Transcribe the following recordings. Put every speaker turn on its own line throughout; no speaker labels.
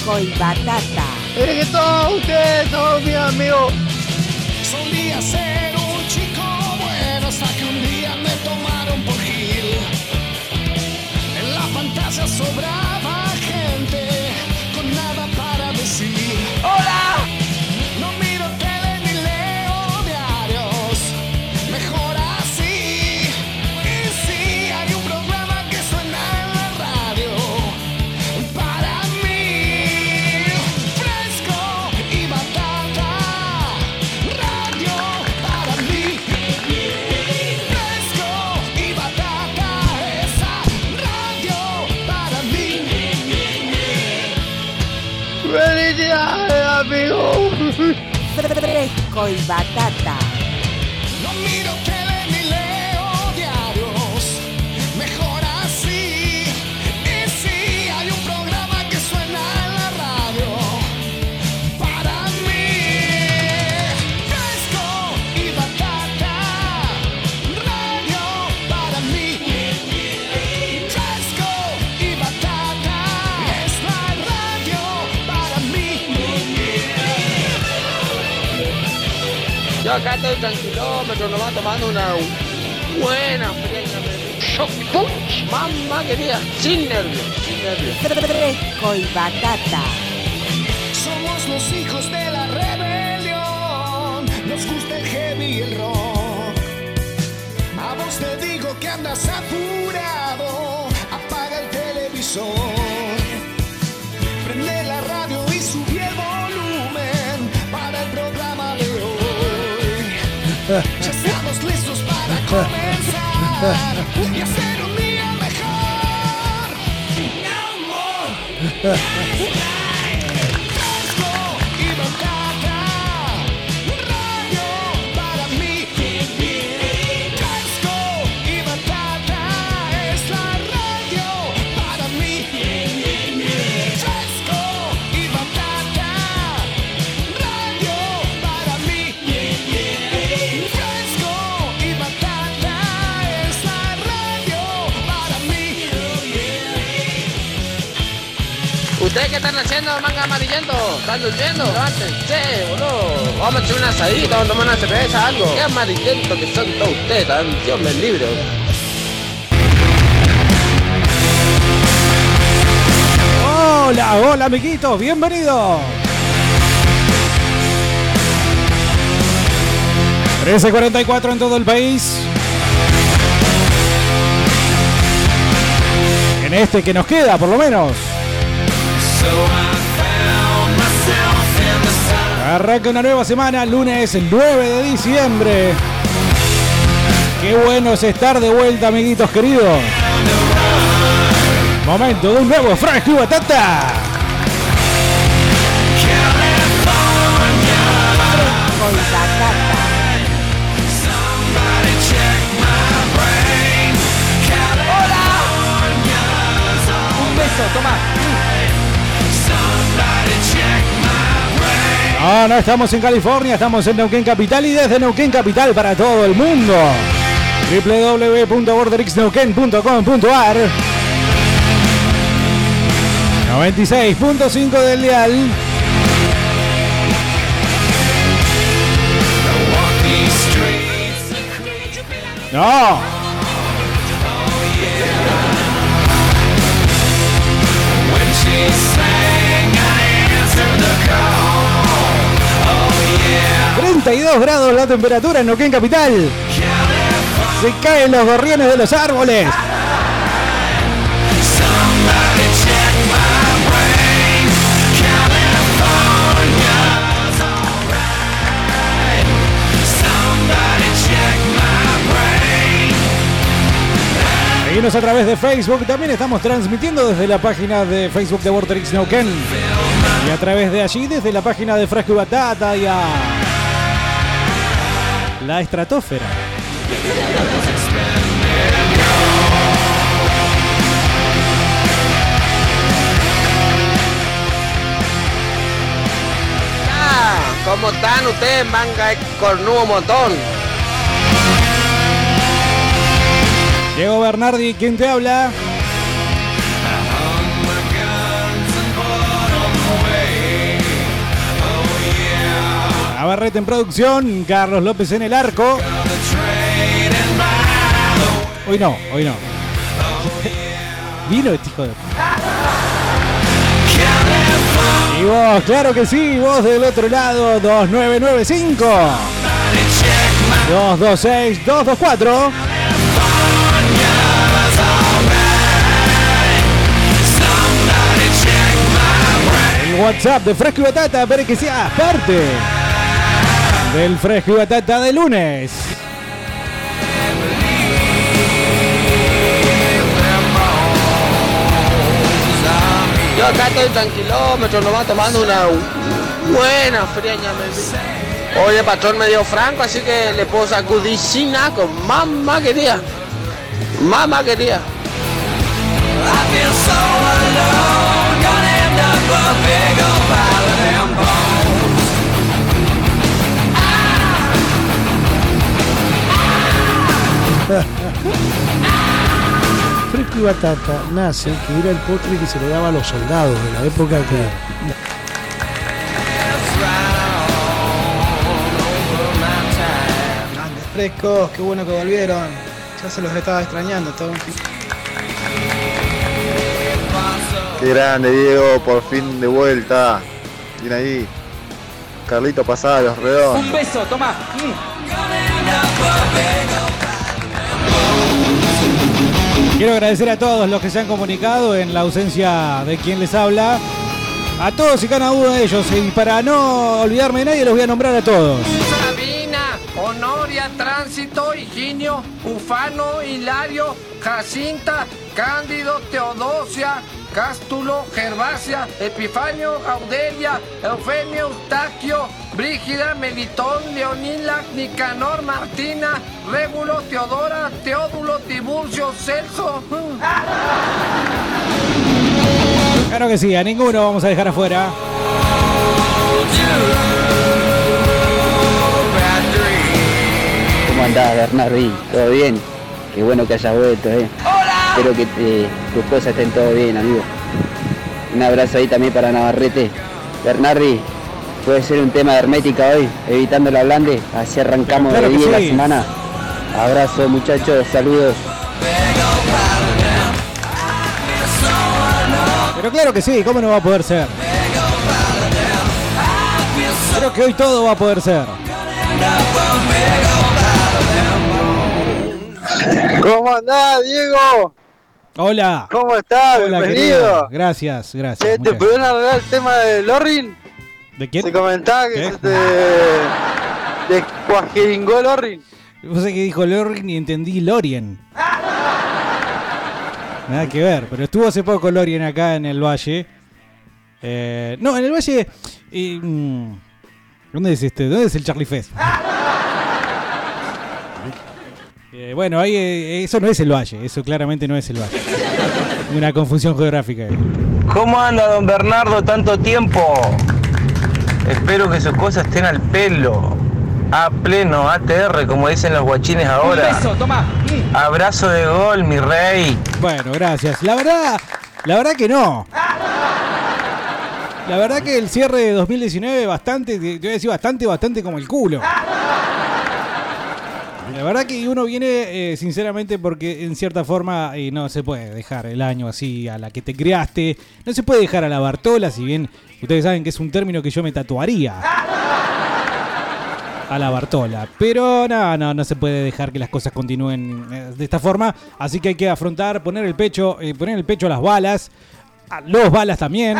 fresco y batata.
Es que todos ustedes son mis amigos.
Solía ser un chico bueno hasta que un día me tomaron por Gil. En la fantasía sobraba
amigo!
Fresco batata.
Acá estoy tranquilómetro, nomás tomando una buena punch, mamá querida, sin nervios, sin nervios.
Fresco y batata.
Somos los hijos de la rebelión. Nos gusta el heavy y el rock. A vos te digo que andas apurado. Apaga el televisor. Ya estamos listos para comenzar y hacer un día mejor. No more.
¿Ustedes qué están haciendo, manga amarillento? ¿Están durmiendo? Levántense, boludo. Vamos a echar una asadita, vamos a tomar una cerveza, algo. Qué amarillento que son todos ustedes, tan Dios me libre.
Hola, hola amiguitos, bienvenidos. 13.44 en todo el país. En este que nos queda, por lo menos. Arranca una nueva semana, lunes 9 de diciembre. Qué bueno es estar de vuelta, amiguitos queridos. Momento de un nuevo fresco y batata. No, no estamos en California, estamos en Neuquén Capital y desde Neuquén Capital para todo el mundo. www.borderixneuquén.com.ar 96.5 del dial. No. ...32 grados la temperatura en Neuquén Capital. Se caen los gorriones de los árboles. Seguimos a través de Facebook. También estamos transmitiendo desde la página de Facebook de Vorterix Neuquén. Y a través de allí, desde la página de Fresco y Batata y a la estratosfera.
Ah, ¿Cómo están ustedes, manga de cornudo montón?
Diego Bernardi, ¿quién te habla? Navarrete en producción, Carlos López en el arco. Hoy no, hoy no. Vino este hijo de... Y vos, claro que sí, vos del otro lado, 2995 226 224 El WhatsApp de Fresco y Batata para que seas parte del Fresco y Batata de lunes.
Yo acá estoy tranquilómetro, nomás tomando una buena frieña. me- Oye, patrón me dio franco, así que le puedo sacudir sin con mamá quería. Mamá quería.
Fresco y Batata nace que era el postre que se le daba a los soldados de la época que.
Grandes frescos, qué bueno que volvieron. Ya se los estaba extrañando todo.
Qué grande, Diego, por fin de vuelta. Bien ahí. Carlito pasada los redondos.
Un beso, toma.
Quiero agradecer a todos los que se han comunicado en la ausencia de quien les habla. A todos y cada uno de ellos. Y para no olvidarme de nadie, los voy a nombrar a todos.
Sabina, Honoria, Tránsito, Higinio, Ufano, Hilario, Jacinta, Cándido, Teodosia, Cástulo, Gervasia, Epifanio, Audelia, Eufemio, Eustaquio, Brígida, Melitón, Leonila, Nicanor, Martina, Régulo, Teodora, Teódulo, Tiburcio, Celso.
Claro que sí, a ninguno vamos a dejar afuera.
¿Cómo andás, Bernardi? ¿Todo bien? Qué bueno que hayas vuelto, eh. Espero que eh, tus cosas estén todo bien, amigo. Un abrazo ahí también para Navarrete. Bernardi, puede ser un tema de hermética hoy, evitando la blande. Así arrancamos
Claro
de día
sí.
la semana. Abrazo, muchachos, saludos.
Pero claro que sí, ¿cómo no va a poder ser? Creo que hoy todo va a poder ser.
¿Cómo andás, Diego?
Hola.
¿Cómo estás?
Hola,
Bienvenido.
querido. Gracias, gracias.
¿Te pudieron arreglar el tema de Lorin?
¿De quién?
Se comentaba que
¿Qué?
se te. de cuajeringó Lorin.
No sé qué dijo Lorien y entendí Lorien. Nada que ver, pero estuvo hace poco Lorien acá en el Valle. Eh, no, en el Valle. eh, mm, ¿Dónde es este? ¿Dónde es el Charlie Fest? Eh, bueno, ahí eh, eso no es el Valle, eso claramente no es el Valle. Una confusión geográfica. ahí.
¿Cómo anda don Bernardo tanto tiempo? Espero que sus cosas estén al pelo. A pleno, ATR, como dicen los guachines ahora.
toma.
Abrazo de gol, mi rey.
Bueno, gracias. La verdad, la verdad que no. La verdad que el cierre de 2019 bastante, te voy a decir bastante, bastante como el culo. La verdad que uno viene, eh, sinceramente, porque en cierta forma eh, no se puede dejar el año así a la que te creaste. No se puede dejar a la Bartola, si bien ustedes saben que es un término que yo me tatuaría. A la Bartola. Pero no, no, no se puede dejar que las cosas continúen eh, de esta forma. Así que hay que afrontar, poner el pecho, poner el pecho a las balas, a los balas también.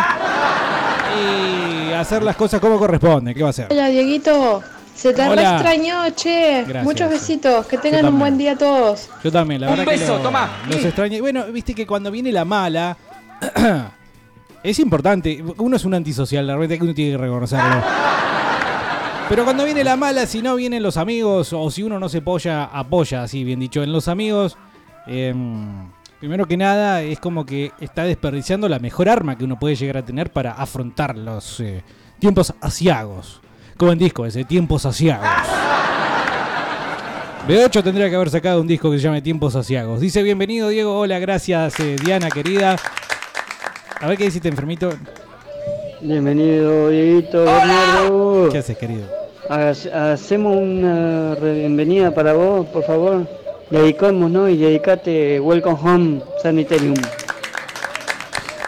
Y hacer las cosas como corresponde. ¿Qué va a hacer?
Hola Dieguito, se te
Hola.
extrañó, che.
Gracias.
Muchos besitos, que tengan un buen día todos.
Yo también, la
Un
verdad que
beso,
lo-
toma.
los extrañé. Bueno, viste que cuando viene la mala, es importante. Uno es un antisocial, la verdad que uno tiene que reconocerlo. Pero cuando viene la mala, si no vienen los amigos, o si uno no se apoya, apoya, así bien dicho, en los amigos, em, primero que nada es como que está desperdiciando la mejor arma que uno puede llegar a tener para afrontar los eh, tiempos asiagos. Como en disco ese, tiempos asiagos. B8 tendría que haber sacado un disco que se llame Tiempos Asiagos. Dice, bienvenido Diego, hola, gracias eh, Diana querida. A ver qué hiciste enfermito.
Bienvenido, Dieguito, Bernardo.
¿Qué haces querido?
ha- hacemos una bienvenida para vos, por favor. Dedicamos, ¿no? Y dedicate Welcome Home Sanitarium.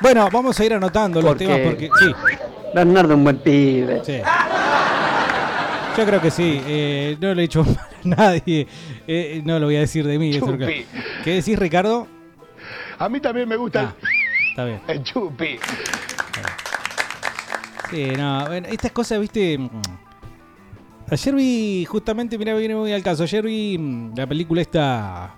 Bueno, vamos a ir anotando los
Porque-
temas porque. Sí,
Bernardo, un buen pibe.
sí. Yo creo que sí. eh, no le he hecho mal a nadie. eh, no lo voy a decir de mí. eso.
Chupi.
¿Qué decís, Ricardo?
A mí también me gusta
Está bien.
el, el chupi.
Sí, no, bueno, estas cosas, viste. mm, Ayer vi, justamente, mira, viene muy al caso. Ayer vi mm, la película esta.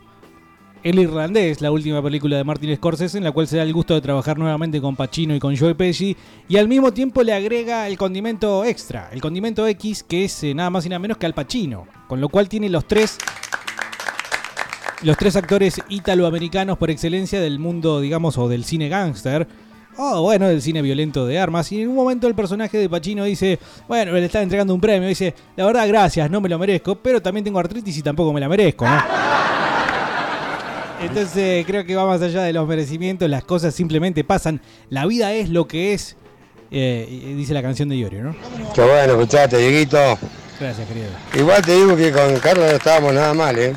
El Irlandés, la última película de Martin Scorsese, en la cual se da el gusto de trabajar nuevamente con Pacino y con Joe Pesci, y al mismo tiempo le agrega el condimento extra, el condimento X, que es eh, nada más y nada menos que Al Pacino, con lo cual tiene los tres los tres actores italoamericanos por excelencia del mundo, digamos, o del cine gángster, o bueno, del cine violento de armas. Y en un momento el personaje de Pacino dice, bueno, le está entregando un premio, dice, la verdad, gracias, no me lo merezco, pero también tengo artritis y tampoco me la merezco, ¿no? Entonces creo que va más allá de los merecimientos, las cosas simplemente pasan, la vida es lo que es, eh, dice la canción de Iorio, ¿no?
Qué bueno, escuchate, Dieguito.
Gracias, querido.
Igual te digo que con Carlos no estábamos nada mal, ¿eh?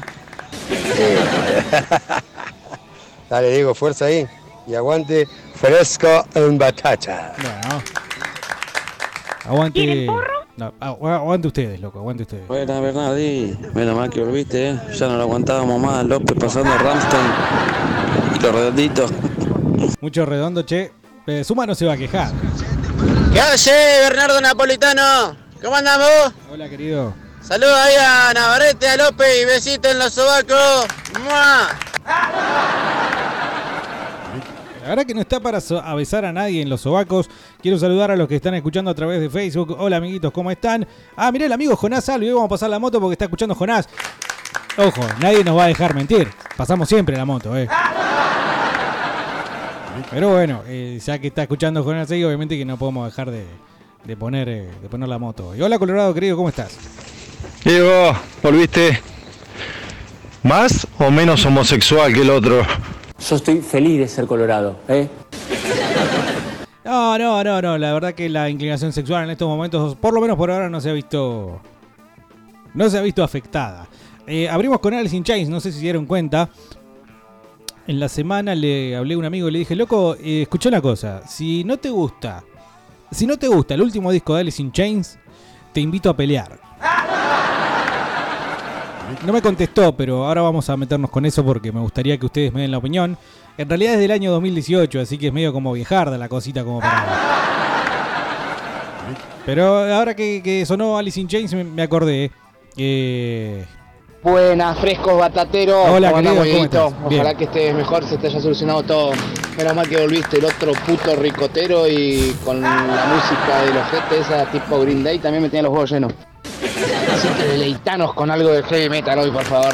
Dale, Diego, fuerza ahí. Y aguante fresco en batata.
Bueno. Aguante. No, agu- aguante ustedes, loco, aguante ustedes.
Buena Bernardi, menos mal que volviste, ¿eh? ya no lo aguantábamos más, López pasando a Ramstein y los redonditos.
Mucho redondo, che. Eh, Suma no se va a quejar.
¿Qué hace, Bernardo Napolitano? ¿Cómo andamos?
Hola, querido.
Saludos ahí a Navarrete, a López y besito en los sobacos. ¡Mua!
La verdad que no está para so- besar a nadie en los sobacos. Quiero saludar a los que están escuchando a través de Facebook. Hola, amiguitos, ¿cómo están? Ah, mirá el amigo Jonás Salvi. Hoy vamos a pasar la moto porque está escuchando Jonás. Ojo, nadie nos va a dejar mentir. Pasamos siempre la moto, eh. Pero bueno, eh, ya que está escuchando Jonás ahí, obviamente que no podemos dejar de, de poner, eh, de poner la moto. Hola, Colorado, querido, ¿cómo estás?
Diego, ¿volviste más o menos homosexual que el otro?
Yo estoy feliz de ser colorado, ¿eh?
No, no, no, no. La verdad que la inclinación sexual en estos momentos, por lo menos por ahora, no se ha visto. No se ha visto afectada. Eh, abrimos con Alice in Chains, no sé si se dieron cuenta. En la semana le hablé a un amigo y le dije, loco, eh, escuché una cosa. Si no te gusta, si no te gusta el último disco de Alice in Chains, te invito a pelear. No me contestó, pero ahora vamos a meternos con eso porque me gustaría que ustedes me den la opinión. En realidad es del año 2018, así que es medio como viejarda la cosita como para... Pero ahora que, que sonó Alice in Chains me, me acordé. Eh,
Buenas, frescos batateros.
Hola,
¿Cómo andamos,
querido, ¿cómo
Dieguito?
estás? Bien.
Ojalá que estés mejor, se te haya solucionado todo. Menos mal que volviste, el otro puto ricotero y con la música de los GT, esa tipo Green Day, también me tenía los huevos llenos. Así que deleitanos con algo de heavy metal hoy, por favor.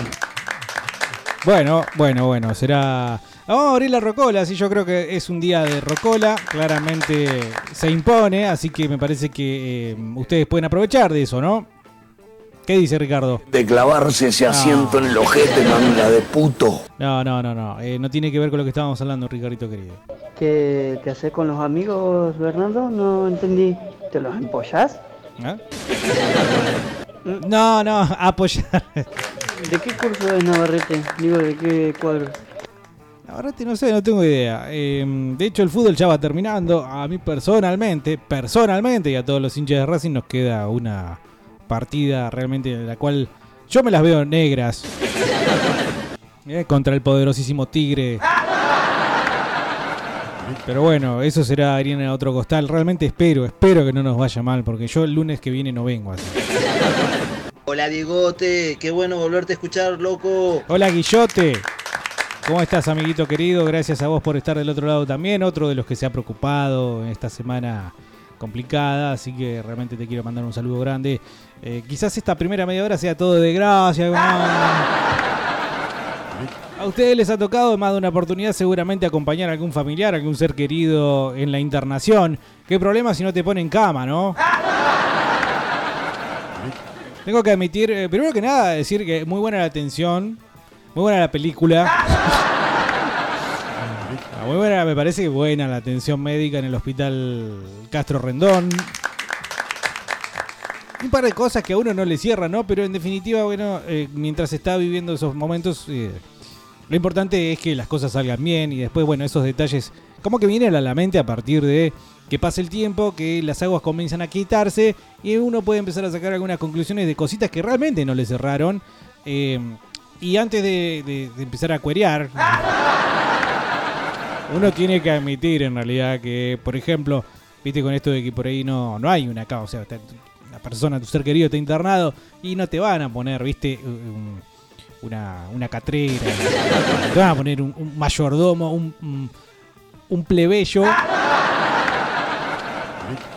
bueno, bueno, bueno, será... Vamos a abrir la rocola, así yo creo que es un día de rocola, claramente se impone, así que me parece que eh, ustedes pueden aprovechar de eso, ¿no? ¿Qué dice Ricardo?
De clavarse ese asiento en el ojete, manga de puto.
No, no, no, no, eh, no tiene que ver con lo que estábamos hablando, Ricardito querido.
¿Qué te haces con los amigos, Bernardo? No entendí. ¿Te los empollas?
¿Ah? No, no, apoyar.
¿De qué curso es Navarrete? Digo, ¿de qué cuadro?
Navarrete no sé, no tengo idea. Eh, de hecho, el fútbol ya va terminando. A mí personalmente, personalmente y a todos los hinchas de Racing nos queda una partida realmente en la cual yo me las veo negras. Eh, contra el poderosísimo Tigre. Pero bueno, eso será harina a otro costal. Realmente espero, espero que no nos vaya mal, porque yo el lunes que viene no vengo así.
Hola Diegote, qué bueno volverte a escuchar, loco.
Hola Guillote. ¿Cómo estás, amiguito querido? Gracias a vos por estar del otro lado también. Otro de los que se ha preocupado en esta semana complicada. Así que realmente te quiero mandar un saludo grande. Eh, quizás esta primera media hora sea todo de gracia. A ustedes les ha tocado más de una oportunidad seguramente acompañar a algún familiar, algún ser querido en la internación. ¿Qué problema si no te ponen cama, no? Tengo que admitir, eh, primero que nada, decir que muy buena la atención, muy buena la película. Ah, muy buena, me parece buena la atención médica en el hospital Castro Rendón. un par de cosas que a uno no le cierra, ¿no? Pero en definitiva, bueno, eh, mientras está viviendo esos momentos, eh, lo importante es que las cosas salgan bien y después, bueno, esos detalles, como que vienen a la mente a partir de que pase el tiempo, que las aguas comienzan a quitarse y uno puede empezar a sacar algunas conclusiones de cositas que realmente no le cerraron. Eh, y antes de, empezar a cuerear, uno tiene que admitir en realidad que, por ejemplo, viste con esto de que por ahí no, no hay una causa, o sea, la persona, tu ser querido está internado y no te van a poner, viste, un- una, una catrera, te van a poner un, un mayordomo, un, un plebeyo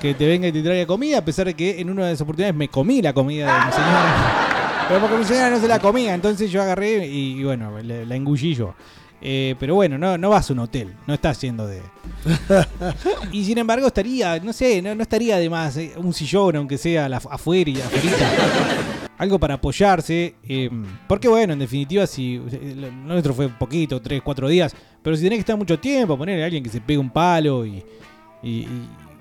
que te venga y te traiga comida, a pesar de que en una de las oportunidades me comí la comida de mi señora. Pero porque mi señora no se la comía, entonces yo agarré y, y bueno, la, la engullí yo. Eh, pero bueno, no, no vas a un hotel, no estás yendo de... y sin embargo estaría, no sé, no, no estaría de más eh, un sillón, aunque sea a la- afuera y afuera. Algo para apoyarse. eh, porque bueno, en definitiva, si lo nuestro fue poquito, tres, cuatro días, pero si tenés que estar mucho tiempo, poner a alguien que se pegue un palo y,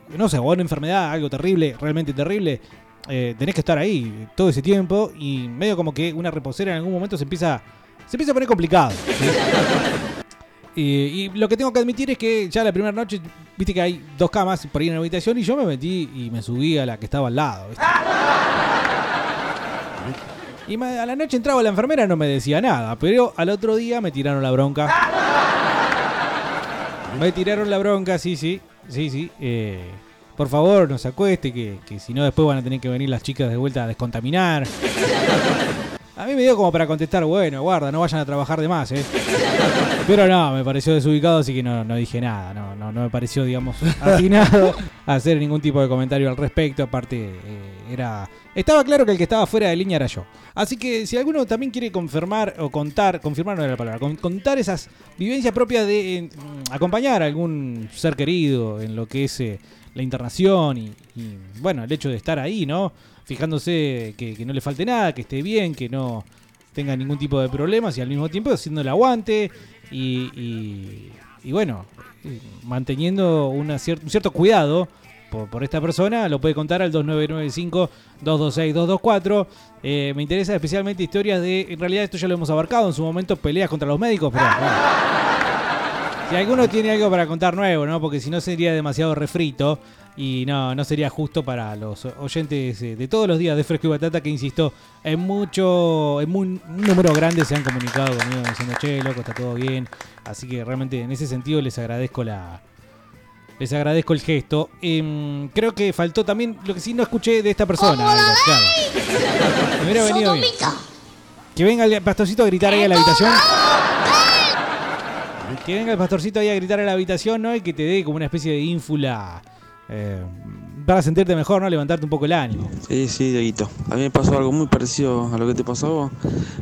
no sé, o una enfermedad, algo terrible, realmente terrible, eh, tenés que estar ahí todo ese tiempo y medio como que una reposera en algún momento se empieza, se empieza a poner complicado. Y, y lo que tengo que admitir es que ya la primera noche, viste que hay dos camas por ahí en la habitación y yo me metí y me subí a la que estaba al lado. ¿viste? Y a la noche entraba la enfermera, no me decía nada, pero al otro día me tiraron la bronca. Me tiraron la bronca, sí, sí, sí, sí. eh, por favor, no se acueste, que, que si no después van a tener que venir las chicas de vuelta a descontaminar. A mí me dio como para contestar, bueno, guarda, no vayan a trabajar de más, ¿eh? Pero no, me pareció desubicado, así que no, no dije nada. No, no, no me pareció, digamos, atinado hacer ningún tipo de comentario al respecto. Aparte, eh, era. Estaba claro que el que estaba fuera de línea era yo. Así que si alguno también quiere confirmar o contar, confirmar no era la palabra, con- contar esas vivencias propias de acompañar a algún ser querido en lo que es eh, la internación y, bueno, el hecho de estar ahí, ¿no? Fijándose que, no le falte nada, que esté bien, que no tenga ningún tipo de problemas y al mismo tiempo haciendo el aguante y, y- y bueno, manteniendo una cier- un cierto cuidado por, esta persona, lo puede contar al 2995-226-224. Eh, me interesa especialmente historias de, en realidad esto ya lo hemos abarcado en su momento, peleas contra los médicos, pero. Si alguno tiene algo para contar nuevo, ¿no? Porque si no sería demasiado refrito y no, no sería justo para los oyentes eh, de todos los días de Fresco y Batata que, insisto, en mucho, en un número grande se han comunicado conmigo diciendo, che, loco, está todo bien. Así que realmente en ese sentido les agradezco la... Les agradezco el gesto. Em, creo que faltó también lo que sí no escuché de esta persona. algo, claro. Me hubiera venido bien. Que venga el pastorcito a gritar ahí a la habitación. Que venga el pastorcito ahí a gritar a la habitación, ¿no? Y que te dé como una especie de ínfula eh, para sentirte mejor, ¿no? Levantarte un poco el ánimo.
Sí, sí, Dieguito. A mí me pasó algo muy parecido a lo que te pasó a vos.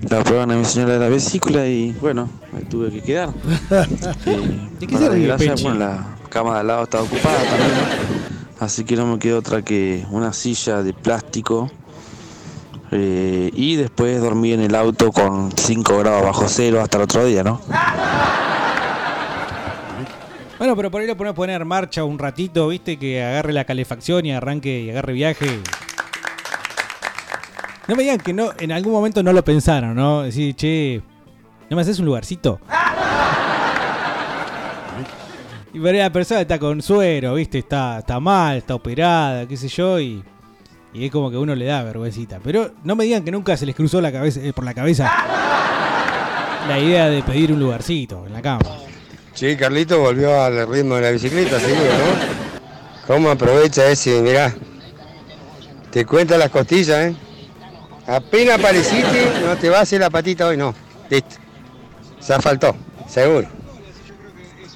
La prueban a mi señora de la vesícula y bueno, me tuve que quedar.
¿De qué
desgracia, bueno, la cama de al lado estaba ocupada también. Así que no me quedó otra que una silla de plástico. eh, y después dormí en el auto con 5 grados bajo cero hasta el otro día, ¿no?
Bueno, pero por ahí lo podés poner marcha un ratito, ¿viste? Que agarre la calefacción y arranque y agarre viaje. No me digan que no, en algún momento no lo pensaron, ¿no? Decir, che, ¿no me haces un lugarcito? Y ahí la persona está con suero, ¿viste? Está, está mal, está operada, qué sé yo, y, y es como que uno le da vergüencita. Pero no me digan que nunca se les cruzó la cabeza, eh, por la cabeza la idea de pedir un lugarcito en la cama.
Sí, Carlito volvió al ritmo de la bicicleta, seguro, ¿no? ¿Cómo aprovecha ese? Mirá. Te cuenta las costillas, ¿eh? Apenas apareciste, no te va a hacer la patita hoy, no. Listo. Se faltó, seguro.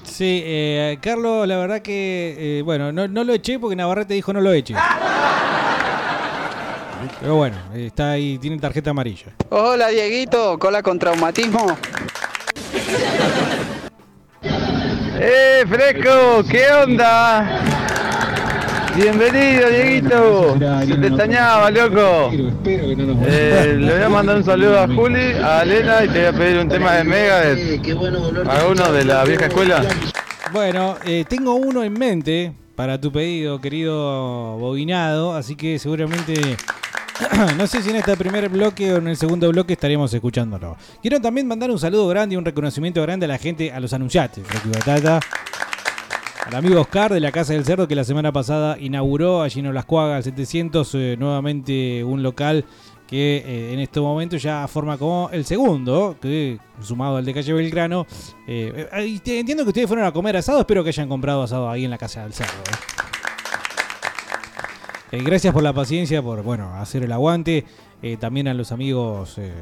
Sí, eh, Carlos, la verdad que, eh, bueno, no, no lo eché porque Navarrete dijo no lo eche. Pero bueno, está ahí, tiene tarjeta amarilla.
Hola Dieguito, cola con traumatismo.
¡Eh, Fresco! ¿Qué onda? Bienvenido, Dieguito. Se te extrañaba, loco. Eh, le voy a mandar un saludo a Juli, a Elena y te voy a pedir un tema de Megadeth. A uno de la vieja escuela.
Bueno, eh, tengo uno en mente para tu pedido, querido Bobinado, así que seguramente no sé si en este primer bloque o en el segundo bloque estaremos escuchándolo. Quiero también mandar un saludo grande y un reconocimiento grande a la gente, a los anunciantes. Batata, al amigo Oscar de la Casa del Cerdo que la semana pasada inauguró allí en Las Cuagas 700 eh, nuevamente un local que eh, en este momento ya forma como el segundo, que sumado al de calle Belgrano. Eh, eh, entiendo que ustedes fueron a comer asado, espero que hayan comprado asado ahí en la Casa del Cerdo. Eh, gracias por la paciencia, por bueno hacer el aguante. Eh, también a los amigos, eh,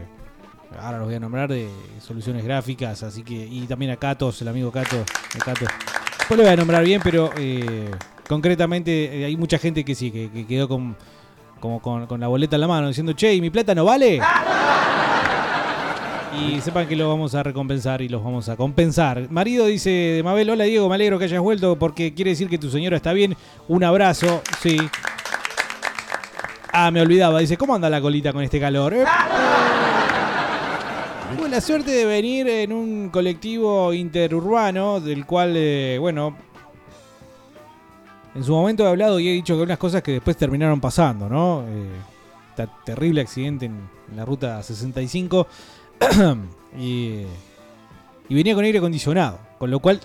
ahora los voy a nombrar, de Soluciones Gráficas, así que y también a Catos, el amigo Cato. Cato. Después lo voy a nombrar bien, pero concretamente hay mucha gente que sí, que, que quedó con, como con, con la boleta en la mano, diciendo, che, ¿y mi plata no vale? Y sepan que lo vamos a recompensar y los vamos a compensar. Marido dice de Mabel, hola Diego, me alegro que hayas vuelto porque quiere decir que tu señora está bien. Un abrazo, sí. Ah, me olvidaba, dice, ¿cómo anda la colita con este calor? Eh, la suerte de venir en un colectivo interurbano, del cual, eh, bueno, en su momento he hablado y he dicho que unas cosas que después terminaron pasando, ¿no? Ta- terrible accidente en, en la ruta 65 y, y venía con aire acondicionado, con lo cual,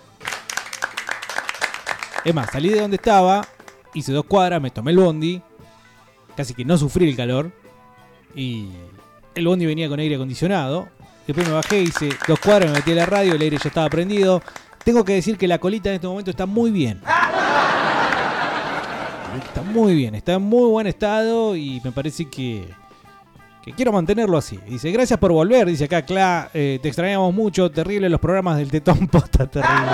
es más, salí de donde estaba, hice dos cuadras, me tomé el bondi, casi que no sufrí el calor y el bondi venía con aire acondicionado. Después me bajé, hice dos cuadras, me metí a la radio, el aire ya estaba prendido. Tengo que decir que la colita en este momento está muy bien. Está muy bien, está en muy buen estado y me parece que, que quiero mantenerlo así. Dice, gracias por volver, dice acá, Cla, eh, te extrañamos mucho, terrible los programas del Tetón Posta, terrible.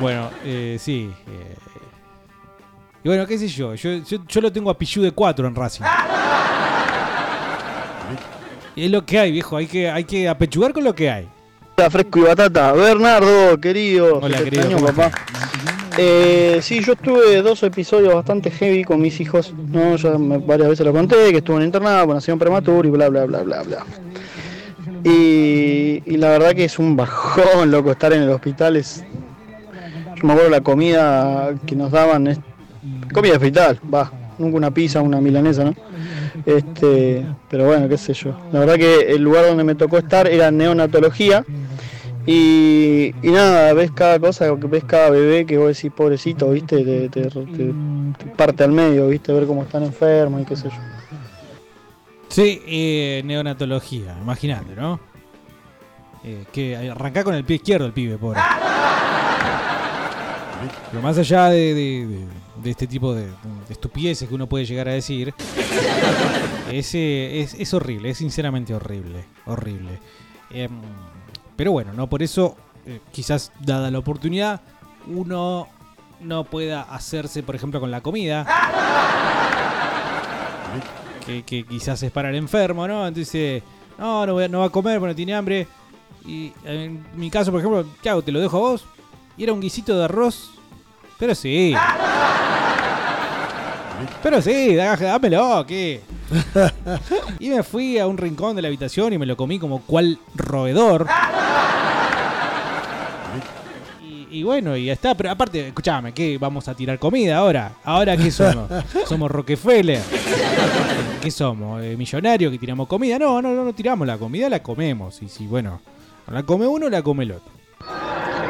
bueno, eh, sí. eh. Y bueno, qué sé yo, yo, yo, yo lo tengo a Pichu de 4 en Racing. Y es lo que hay, viejo, hay que, hay que apechugar con lo que hay.
Hola, fresco y batata. Bernardo, querido.
Hola,
te
querido,
extraño,
¿cómo
papá. Eh, sí, yo estuve dos episodios bastante heavy con mis hijos. No, ya me- varias veces lo conté, que estuve en internado, con nación prematura y bla, bla, bla, bla, bla. Y, y la verdad que es un bajón, loco, estar en el hospital. Es... Yo me acuerdo la comida que nos daban, comida de hospital, va. Nunca una pizza, una milanesa, ¿no? Este, pero bueno, qué sé yo. La verdad que el lugar donde me tocó estar era neonatología. Y, y nada, ves cada cosa, ves cada bebé que vos decís, pobrecito, viste, te, te- te- te parte al medio, viste, ver cómo están enfermos y qué sé yo.
Sí, eh, neonatología, imagínate, ¿no? Eh, que arranca con el pie izquierdo el pibe, pobre. Pero más allá de, de- de- de este tipo de, de estupideces que uno puede llegar a decir, es, es, es horrible, es sinceramente horrible, horrible. Em, pero bueno, no por eso, eh, quizás dada la oportunidad, uno no pueda hacerse, por ejemplo, con la comida que, quizás es para el enfermo, ¿no? Entonces, no, no, voy no va a comer porque no tiene hambre. Y en mi caso, por ejemplo, ¿qué hago? ¿Te lo dejo a vos? Era un guisito de arroz. Pero sí. Pero sí, dá- dámelo, ¿qué? y me fui a un rincón de la habitación y me lo comí como cual roedor. Y, bueno, y ya está. Pero aparte, escúchame, ¿qué? ¿Vamos a tirar comida ahora? ¿Ahora qué somos? ¿Somos Rockefeller? ¿Qué somos? Eh, ¿Millonarios que tiramos comida? No, no, no, no tiramos la comida, la comemos. Y si, bueno, la come uno, la come el otro.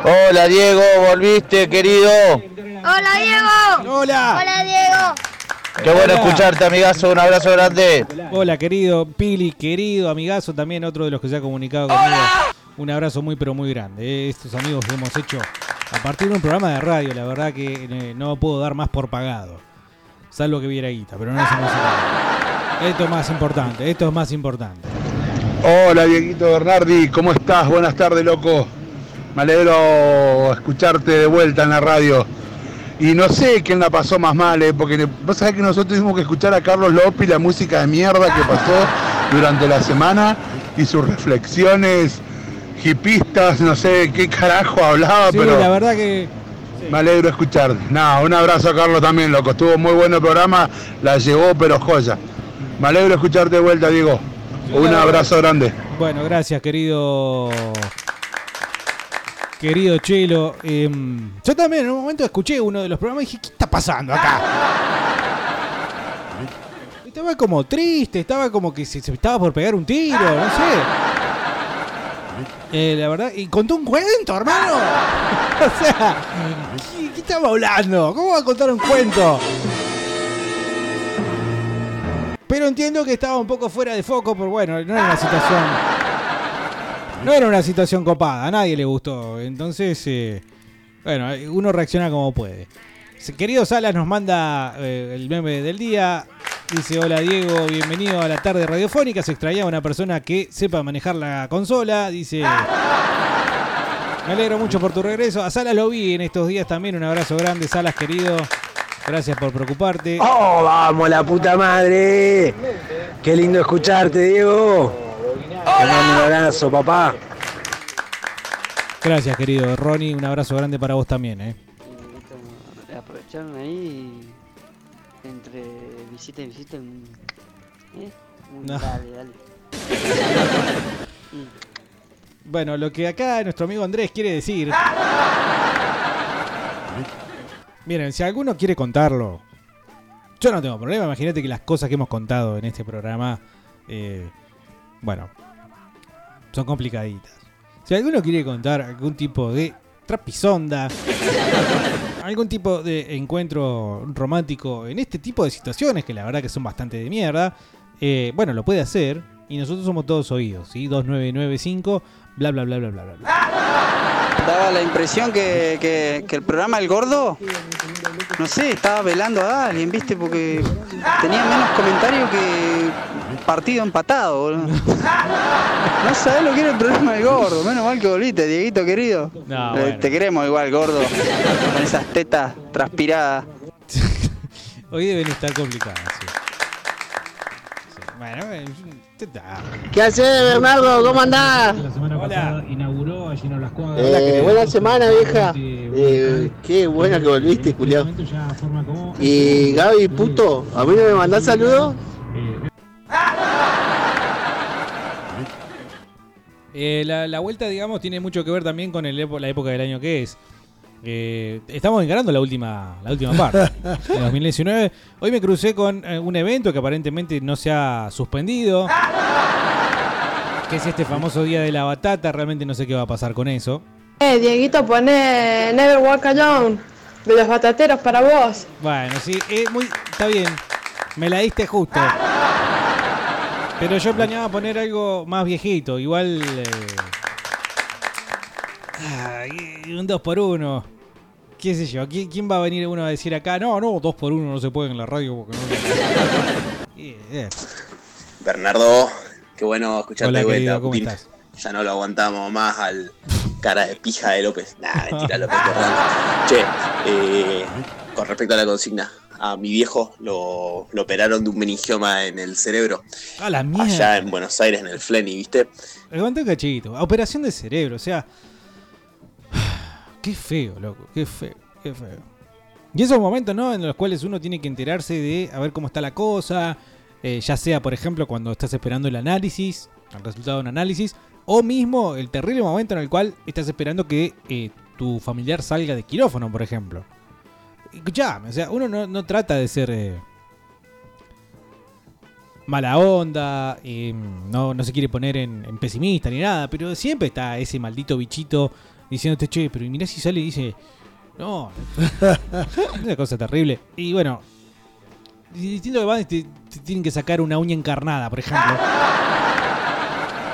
Hola Diego, volviste querido.
Hola Diego.
Hola.
Hola Diego.
Qué bueno escucharte amigazo, un abrazo grande.
Hola, querido Pili, querido amigazo, también otro de los que se ha comunicado conmigo. Un abrazo muy, pero muy grande. eh, Estos amigos que hemos hecho a partir de un programa de radio, la verdad que eh, no puedo dar más por pagado. Salvo que viera guita, pero no me hace Esto es más importante, esto es más importante.
Hola Dieguito Bernardi, ¿cómo estás? Buenas tardes, loco. Me alegro escucharte de vuelta en la radio. Y no sé quién la pasó más mal, ¿eh? porque vos sabés que nosotros tuvimos que escuchar a Carlos López la música de mierda que pasó durante la semana y sus reflexiones hipistas, no sé qué carajo hablaba,
Sí,
pero
la verdad que
me alegro escucharte. Nada, un abrazo a Carlos también, loco. Estuvo muy bueno el programa, la llevó pero joya. Me alegro escucharte de vuelta, Diego. Un abrazo grande.
Bueno, gracias, querido. Querido Chelo. Em, yo también en un momento escuché uno de los programas y dije, ¿qué está pasando acá? Estaba como triste, estaba como que se, estaba por pegar un tiro, no sé. Eh, la verdad, y contó un cuento, hermano. o sea, ¿qué, qué estamos hablando? ¿Cómo va a contar un cuento? Pero entiendo que estaba un poco fuera de foco, pero bueno, no era una situación. No era una situación copada, a nadie le gustó. Entonces, eh, bueno, uno reacciona como puede. Querido Salas nos manda eh, el meme del día. Dice, hola Diego, bienvenido a la tarde radiofónica. Se extrañaba una persona que sepa manejar la consola. Dice, me alegro mucho por tu regreso. A Salas lo vi en estos días también. Un abrazo grande, Salas querido. Gracias por preocuparte.
¡Oh, vamos, la puta madre! ¡Qué lindo escucharte, Diego! Te mando un abrazo, papá.
Gracias, querido Ronnie. Un abrazo grande para vos también, ¿eh?
Aprovecharon ahí entre visita y visita. un- ¿eh? Un-
No.
Dale, dale.
Bueno, lo que acá nuestro amigo Andrés quiere decir. Miren, si alguno quiere contarlo, yo no tengo problema. Imagínate que las cosas que hemos contado en este programa, eh, bueno, son complicaditas. Si alguno quiere contar algún tipo de trapisonda, algún tipo de encuentro romántico en este tipo de situaciones, que la verdad que son bastante de mierda, eh, bueno, lo puede hacer. Y nosotros somos todos oídos, ¿sí? 2995, bla, bla, bla, bla, bla, bla. bla.
Daba la impresión que, que- que el programa El Gordo, no sé, estaba velando a alguien, ¿viste? Porque tenía menos comentarios que partido empatado, boludo. No sabés lo que era el programa El Gordo, menos mal que volviste, Dieguito querido.
No,
Eh,
bueno.
Te queremos igual, gordo, con esas tetas transpiradas.
Hoy deben estar complicadas, sí. Sí, Bueno, eh.
¿Qué haces, Bernardo? ¿Cómo andás?
Hola.
inauguró allí en las cuadras.
Eh, buena semana, vieja. Eh, qué buena que volviste, Julián. Y Gaby, puto, ¿a mí no me mandás saludos?
Eh, la, la vuelta, digamos, tiene mucho que ver también con el la época del año que es. Eh, estamos encarando la última, la última parte de 2019. Hoy me crucé con eh, un evento que aparentemente no se ha suspendido. Que es este famoso Día de la Batata. Realmente no sé qué va a pasar con eso.
Eh, Dieguito, pone Never Walk Alone de los batateros para vos.
Bueno, sí, eh, muy, está bien. Me la diste justo. Pero yo planeaba poner algo más viejito. Igual. eh, un 2 por 1 ¿Qué sé yo? ¿Quién, quién va a venir uno a decir acá? No, no, 2 por 1 no se puede en la radio porque no. Eh,
Bernardo, qué bueno escucharte
Hola,
de vuelta.
querido, ¿cómo
Putin.
estás?
Ya no lo aguantamos más al cara de pija de López. Nah, mentira, López. Che, eh, con respecto a la consigna, a mi viejo lo, lo operaron de un meningioma en el cerebro.
A la mierda.
Allá en Buenos Aires, en el Flenny, ¿viste?
Aguanta un cachito. Operación de cerebro, o sea. Qué feo, loco. Qué feo, qué feo. Y esos momentos, ¿no? En los cuales uno tiene que enterarse de a ver cómo está la cosa. eh, ya sea, por ejemplo, cuando estás esperando el análisis, el resultado de un análisis. O mismo el terrible momento en el cual estás esperando que eh, tu familiar salga de quirófano, por ejemplo. Escuchame, o sea, uno no, trata de ser. eh, mala onda, no, no se quiere poner en pesimista ni nada, pero siempre está ese maldito bichito diciéndote, che, pero mirá si sale y dice, no, una cosa terrible. Y bueno, distinto que van, te, te tienen que sacar una uña encarnada, por ejemplo.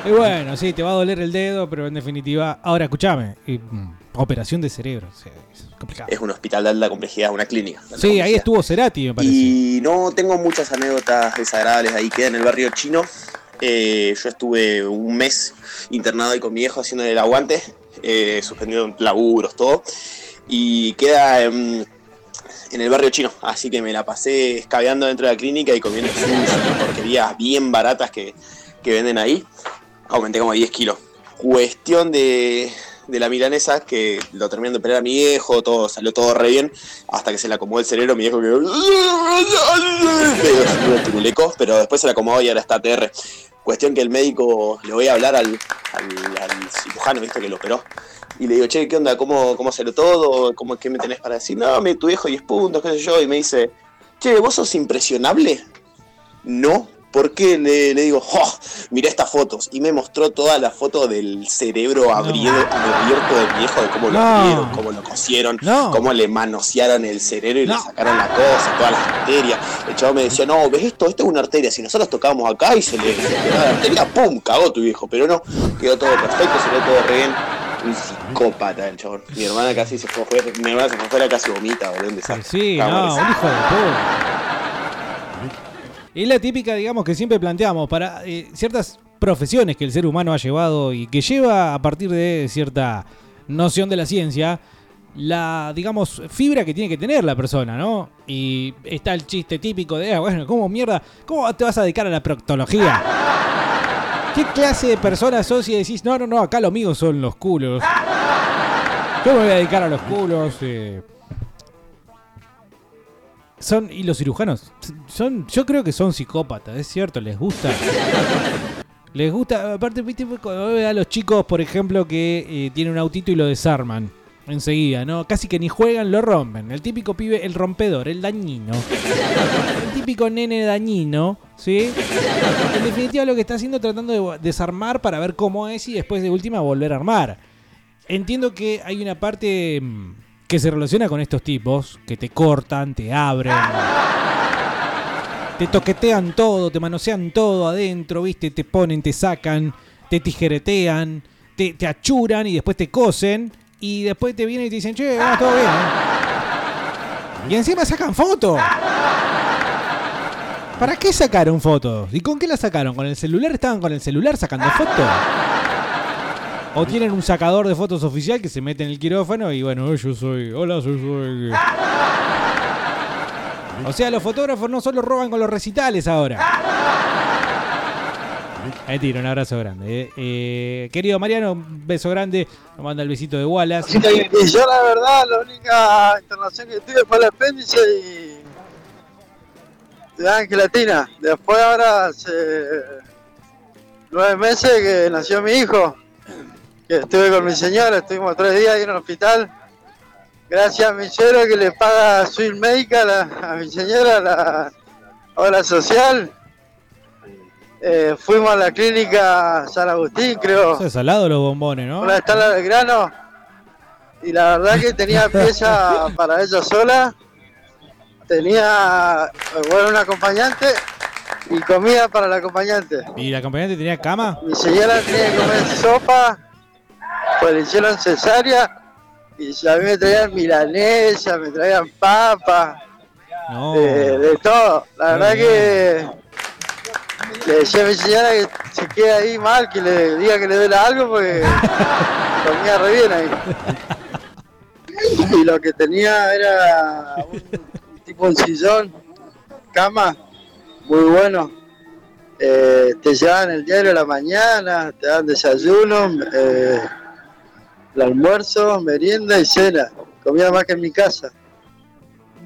Y bueno, sí, te va a doler el dedo, pero en definitiva, ahora escúchame, mm, operación de cerebro, o sea, es complicado.
Es un hospital de alta complejidad, una clínica.
Sí, ahí estuvo Cerati, me parece.
Y no tengo muchas anécdotas desagradables ahí. Queda en el barrio chino. Eh, yo estuve un mes internado ahí con mi viejo haciendo el aguante, eh, suspendido laburos, todo. Y queda en, el barrio chino. Así que me la pasé escabeando dentro de la clínica y comiendo porquerías bien baratas que, que venden ahí. Aumenté como 10 kilos. Cuestión de, de la milanesa, que lo terminan de operar a mi viejo, todo salió todo re bien, hasta que se le acomodó el cerebro, mi viejo turuleco, pero después se le acomodó y ahora está TR. Cuestión que el médico, le voy a hablar al, al, al cirujano, viste, que lo operó. Y le digo, che, ¿qué onda? ¿Cómo, cómo salió todo? ¿Cómo, ¿Qué me tenés para decir? No, tu viejo 10 puntos, qué sé yo. Y me dice, che, ¿vos sos impresionable? no. Porque le, le digo, oh, mira estas fotos. Y me mostró toda la foto del cerebro abrido- abierto del viejo, de cómo lo
No.
abrieron, cómo lo cosieron,
No.
cómo le manosearon el cerebro y le sacaron la cosa, todas las arterias. El chavo me decía, no, ves esto, esto es una arteria. Si nosotros tocamos acá y se le se le la arteria, ¡pum! Cagó tu viejo. Pero no, quedó todo perfecto, se ve todo re bien. Un psicópata el chabón. Mi hermana casi se fue mi hermana se fue afuera, casi vomita, boludo.
Sí, no, un hijo de puta. Es la típica, digamos, que siempre planteamos para eh, ciertas profesiones que el ser humano ha llevado y que lleva a partir de cierta noción de la ciencia, la, digamos, fibra que tiene que tener la persona, ¿no? Y está el chiste típico de, ah, bueno, ¿cómo mierda? ¿Cómo te vas a dedicar a la proctología? ¿Qué clase de persona sos y decís, no, no, no, acá lo mío son los culos? Yo me voy a dedicar a los culos. eh. Son, y los cirujanos, son, yo creo que son psicópatas, es cierto, les gusta. Les gusta, aparte, viste, a los chicos, por ejemplo, que eh, tienen un autito y lo desarman enseguida, ¿no? Casi que ni juegan, lo rompen. El típico pibe, el rompedor, el dañino. El típico nene dañino, ¿sí? En definitiva lo que está haciendo tratando de desarmar para ver cómo es y después de última volver a armar. Entiendo que hay una parte mm, que se relaciona con estos tipos, que te cortan, te abren, te toquetean todo, te manosean todo adentro, ¿viste? Te ponen, te sacan, te tijeretean, te, te achuran y después te cosen y después te vienen y te dicen, che, va, todo bien. ¿eh?". Y encima sacan fotos. ¿Para qué sacaron fotos? ¿Y con qué la sacaron? ¿Con el celular? ¿Estaban con el celular sacando fotos? ¿O tienen un sacador de fotos oficial que se mete en el quirófano y bueno, yo soy, hola, soy, soy... O sea, los fotógrafos no solo roban con los recitales ahora. Ahí tiro, un abrazo grande. eh. Eh, querido Mariano, un beso grande. Nos manda el besito de Wallace.
Y yo la verdad, la única internación que tuve fue el apéndice y te dan gelatina. Después ahora hace nueve meses que nació mi hijo, estuve con mi señora, estuvimos tres días ahí en el hospital. Gracias a mi suegro que le paga Swiss Medical a, a mi señora la obra social. Eh, fuimos a la clínica San Agustín, creo.
Eso es salado los bombones, ¿no?
Una está la Belgrano y la verdad que tenía pieza para ella sola, tenía bueno un acompañante y comida para el acompañante.
¿Y la acompañante tenía cama?
Mi señora tenía que comer sopa, pues le hicieron cesárea y a mí me traían milanesa, me traían papa,
No.
de, de todo. La verdad que le decía a mi señora que se quede ahí mal, que le diga que le duela algo porque comía re bien ahí. Y lo que tenía era un, tipo un sillón, cama, muy bueno. Eh, te llevaban el diario a la mañana, te dan desayuno, eh, el almuerzo, merienda y cena. Comía más que en mi casa.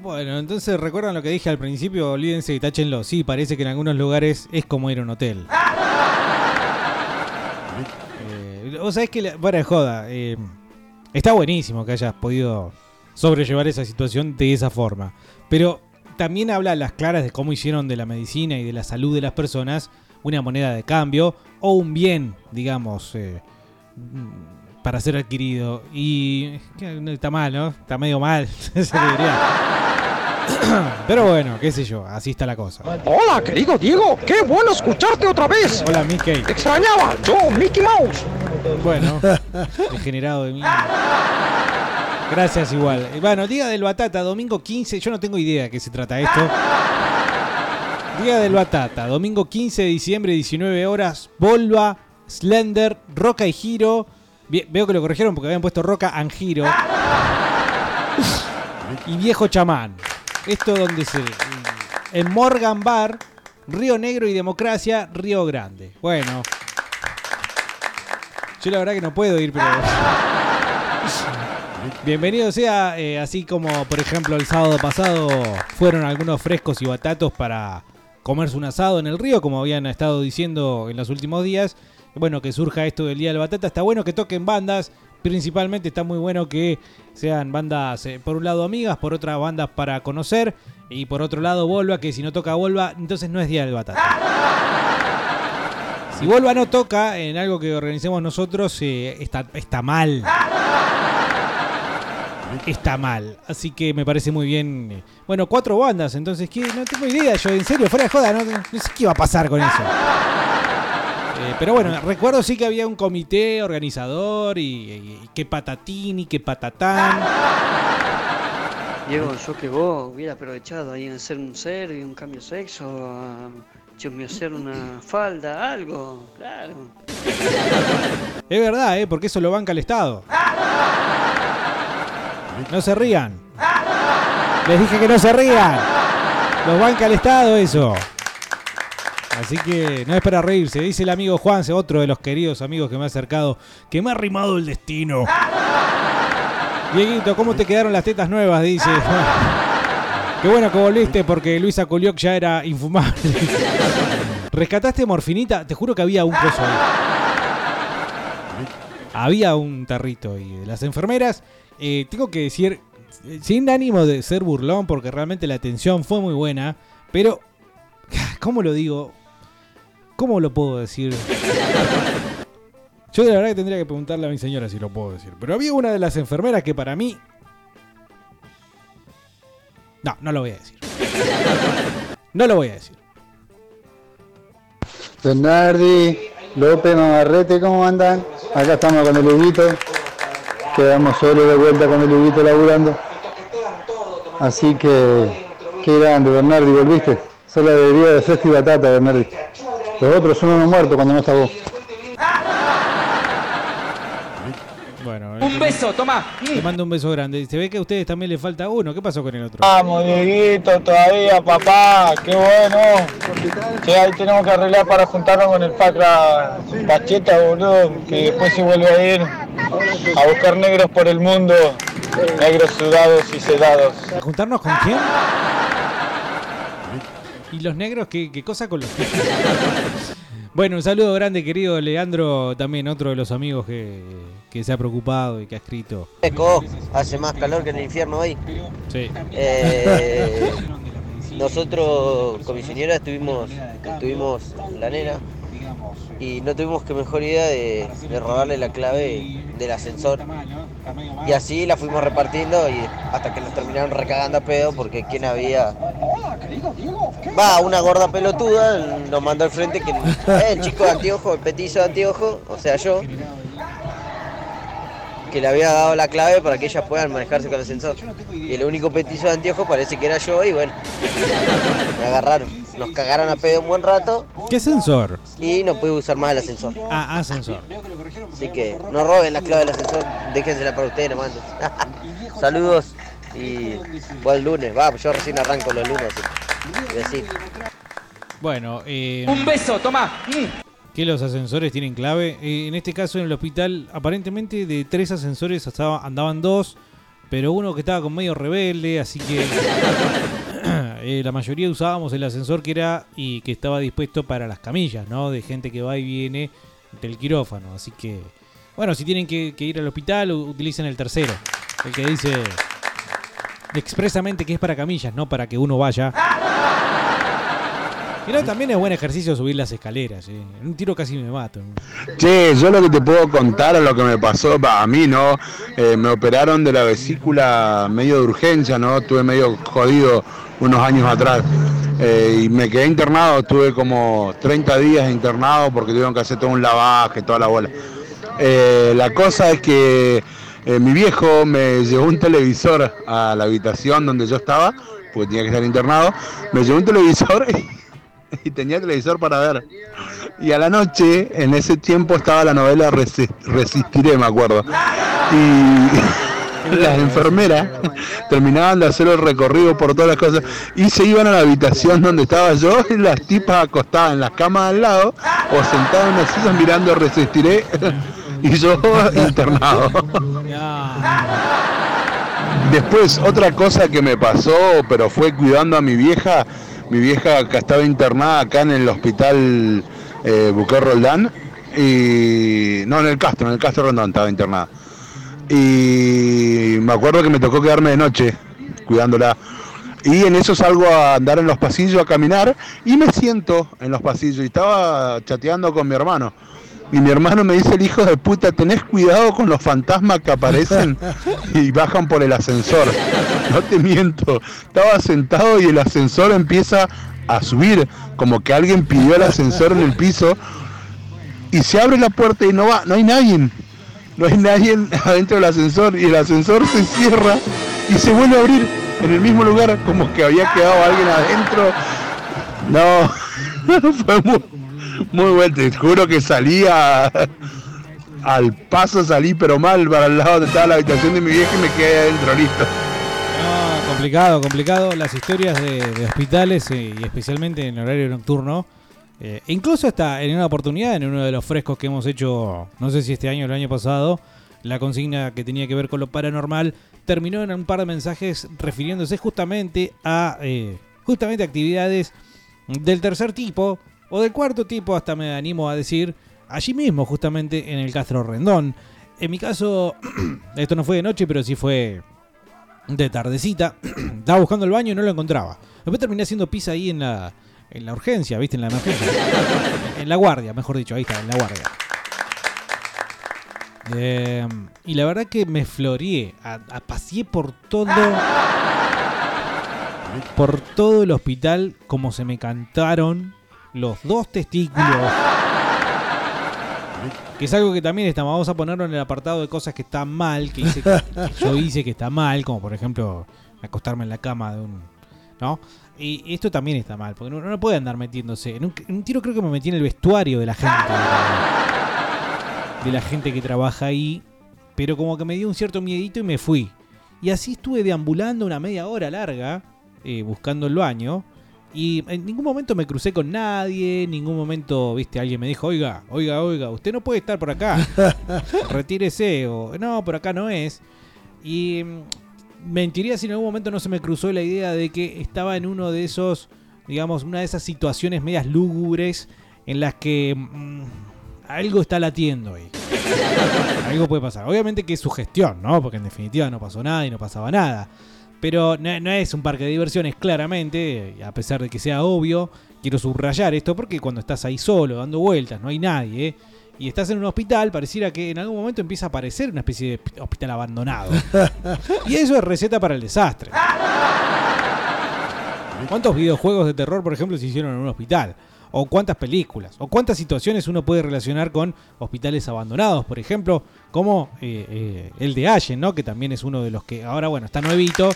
Bueno, entonces recuerdan lo que dije al principio, olvídense y táchenlo. Sí, parece que en algunos lugares es como ir a un hotel. Eh, Vos sabés que, la- de joda, eh, está buenísimo que hayas podido sobrellevar esa situación de esa forma. Pero también habla a las claras de cómo hicieron de la medicina y de la salud de las personas una moneda de cambio o un bien, digamos, eh, para ser adquirido. Y está mal, ¿no? Está medio mal. Pero bueno, qué sé yo, así está la cosa.
Hola, querido Diego, qué bueno escucharte otra vez.
Hola, Mickey.
Te extrañaba, yo, Mickey Mouse.
Bueno, degenerado de mí. Gracias igual. Bueno, Día del Batata, domingo 15. Yo no tengo idea de qué se trata esto. Día del Batata, domingo 15 de diciembre, 19 horas. Volva, Slender, Roca y Giro. Veo que lo corrigieron porque habían puesto Roca and Giro. y Viejo Chamán. Esto donde se. En Morgan Bar, Río Negro y Democracia, Río Grande. Bueno. Yo la verdad que no puedo ir, pero. Bienvenido sea, eh, así como por ejemplo el sábado pasado fueron algunos frescos y batatos para comerse un asado en el río, como habían estado diciendo en los últimos días. Bueno, que surja esto del Día del Batata, está bueno que toquen bandas, principalmente está muy bueno que sean bandas, eh, por un lado amigas, por otra bandas para conocer, y por otro lado Volva, que si no toca Volva, entonces no es Día del Batata. Si Volva no toca en algo que organicemos nosotros, eh, está, mal. Está mal. Así que me parece muy bien. eh, Bueno, cuatro bandas, entonces ¿qué? no tengo idea. Yo, en serio, fuera de joda, no, no sé qué iba a pasar con eso. Eh, pero bueno, recuerdo sí que había un comité organizador y, y- y que patatín y que patatán.
Diego, yo que vos hubiera aprovechado ahí en hacer un ser y un cambio de sexo, a chusmear una falda, algo, claro.
Es verdad, ¿eh? Porque eso lo banca el Estado. No se rían. Les dije que no se rían. Los banca el Estado eso. Así que no es para reírse. Dice el amigo Juanse, otro de los queridos amigos que me ha acercado, que me ha rimado el destino. Dieguito, ¿cómo te quedaron las tetas nuevas? Dice. Qué bueno que volviste porque Luisa Culiok ya era infumable. ¿Rescataste morfinita? Te juro que había un coso ahí. Había un tarrito y las enfermeras. eh, tengo que decir, sin ánimo de ser burlón, porque realmente la atención fue muy buena, pero, ¿cómo lo digo? ¿Cómo lo puedo decir? Yo de la verdad que tendría que preguntarle a mi señora si lo puedo decir. Pero había una de las enfermeras que para mí... No, no lo voy a decir. No lo voy a decir.
Bernardi, López, Mamarrete, ¿cómo andan? Acá estamos con el Huguito. Quedamos solo de vuelta con el Huguito laburando. Así que, qué grande, Bernardi, volviste. Sos la alegría de Cesti Batata, Bernardi. Los otros son unos muertos cuando no estás vos.
Bueno,
Un beso, toma.
Te mando un beso grande. Se ve que a ustedes también les falta uno. ¿Qué pasó con el otro?
Vamos, Dieguito, todavía, papá, qué bueno. Que ahí tenemos que arreglar para juntarnos con el Pacra Pacheta, boludo, que después se vuelve a ir a buscar negros por el mundo, negros sudados y sedados.
¿A juntarnos con quién? ¿Y los negros? ¿Qué, qué cosa con los Bueno, un saludo grande, querido Leandro, también otro de los amigos que, que se ha preocupado y que ha escrito.
Eco, hace más calor que en el infierno hoy.
Sí.
Eh, nosotros con mi señora estuvimos, estuvimos la nena y no tuvimos que mejor idea de, de robarle la clave del ascensor. Y así la fuimos repartiendo y hasta que nos terminaron recagando a pedo porque quien había... Va, una gorda pelotuda nos mandó al frente que eh, el chico de anteojo, el petizo de anteojo, o sea yo, que le había dado la clave para que ellas puedan manejarse con el ascensor. Y el único petizo de anteojo parece que era yo y bueno, me agarraron. Nos cagaron a pedo un buen rato
¿Qué sensor?
y no pude usar más el ascensor.
Ah, ascensor.
Así que no roben la clave del ascensor, déjensela para ustedes nomás. Saludos y buen lunes. Va, yo recién arranco los lunes. así. Y así.
Bueno, eh,
Un beso, toma.
Que los ascensores tienen clave. Eh, en este caso, en el hospital, aparentemente de tres ascensores andaban dos, pero uno que estaba con medio rebelde, así que eh, la mayoría usábamos el ascensor que era y que estaba dispuesto para las camillas, ¿no? De gente que va y viene del quirófano. Así que, bueno, si tienen que, que ir al hospital, utilicen el tercero, el que dice expresamente que es para camillas, no para que uno vaya. Mirá, también es buen ejercicio subir las escaleras. eh. Un tiro casi me mato.
Che, yo lo que te puedo contar, lo que me pasó, a mí no, eh, me operaron de la vesícula medio de urgencia, ¿no? Estuve medio jodido unos años atrás eh, y me quedé internado, estuve como 30 días internado porque tuvieron que hacer todo un lavaje, toda la bola. Eh, la cosa es que mi viejo me llevó un televisor a la habitación donde yo estaba, porque tenía que estar internado, me llevó un televisor y tenía televisor para ver. Y a la noche, en ese tiempo estaba la novela Resi- Resistiré, me acuerdo. Y las enfermeras terminaban de hacer el recorrido por todas las cosas y se iban a la habitación donde estaba yo y las tipas acostadas en las camas al lado o sentadas en las sillas mirando Resistiré y yo internado. Después, otra cosa que me pasó, pero fue cuidando a mi vieja. Mi vieja que estaba internada acá en el hospital eh, Buquer Roldán. Y. No, en el Castro, en el Castro Rondón estaba internada. y me acuerdo que me tocó quedarme de noche cuidándola. Y en eso salgo a andar en los pasillos, a caminar, y me siento en los pasillos. Y estaba chateando con mi hermano. Y mi hermano me dice, el hijo de puta, tenés cuidado con los fantasmas que aparecen y bajan por el ascensor. No te miento. Estaba sentado y el ascensor empieza a subir, como que alguien pidió el ascensor en el piso. Y se abre la puerta y no va, no hay nadie. No hay nadie adentro del ascensor y el ascensor se cierra y se vuelve a abrir en el mismo lugar como que había quedado alguien adentro. No, fue muy, muy bueno, te juro que salía al paso salí pero mal para el lado donde estaba la habitación de mi vieja y me quedé adentro, listo.
No, complicado, complicado. Las historias de, hospitales eh, y especialmente en horario nocturno. Eh, incluso hasta en una oportunidad, en uno de los frescos que hemos hecho, no sé si este año o el año pasado, la consigna que tenía que ver con lo paranormal terminó en un par de mensajes refiriéndose justamente a eh, justamente actividades del tercer tipo o del cuarto tipo, hasta me animo a decir, allí mismo, justamente en el Castro Rendón. En mi caso, esto no fue de noche, pero sí fue de tardecita. Estaba buscando el baño y no lo encontraba. Después terminé haciendo pizza ahí en la, en la urgencia, ¿viste? En la emergencia. En la guardia, mejor dicho, ahí está, en la guardia. Eh, y la verdad que me floreé, a, a- paseé por todo. Por todo el hospital, como se me cantaron los dos testículos. Que es algo que también está, vamos a ponerlo en el apartado de cosas que están mal, que, yo hice que está mal, como por ejemplo acostarme en la cama de un. ¿No? Y esto también está mal, porque uno no puede andar metiéndose. En un tiro creo que me metí en el vestuario de la gente. De la gente que trabaja ahí. Pero como que me dio un cierto miedito y me fui. Y así estuve deambulando una media hora larga, eh, buscando el baño. Y en ningún momento me crucé con nadie, en ningún momento, viste, alguien me dijo, oiga, oiga, oiga, usted no puede estar por acá. Retírese, o no, por acá no es. Y mm, mentiría si en algún momento no se me cruzó la idea de que estaba en uno de esos, digamos, una de esas situaciones medias lúgubres en las que mm, algo está latiendo ahí. Algo puede pasar. Obviamente que es su gestión, ¿no? Porque en definitiva no pasó nada y no pasaba nada. Pero no, no es un parque de diversiones, claramente, a pesar de que sea obvio. Quiero subrayar esto porque cuando estás ahí solo, dando vueltas, no hay nadie, ¿eh? y estás en un hospital, pareciera que en algún momento empieza a aparecer una especie de hosp- hospital abandonado. y eso es receta para el desastre. ¿Cuántos videojuegos de terror, por ejemplo, se hicieron en un hospital? ¿O cuántas películas? ¿O cuántas situaciones uno puede relacionar con hospitales abandonados? Por ejemplo, como eh, eh, el de Allen, ¿no? Que también es uno de los que ahora, bueno, está nuevito.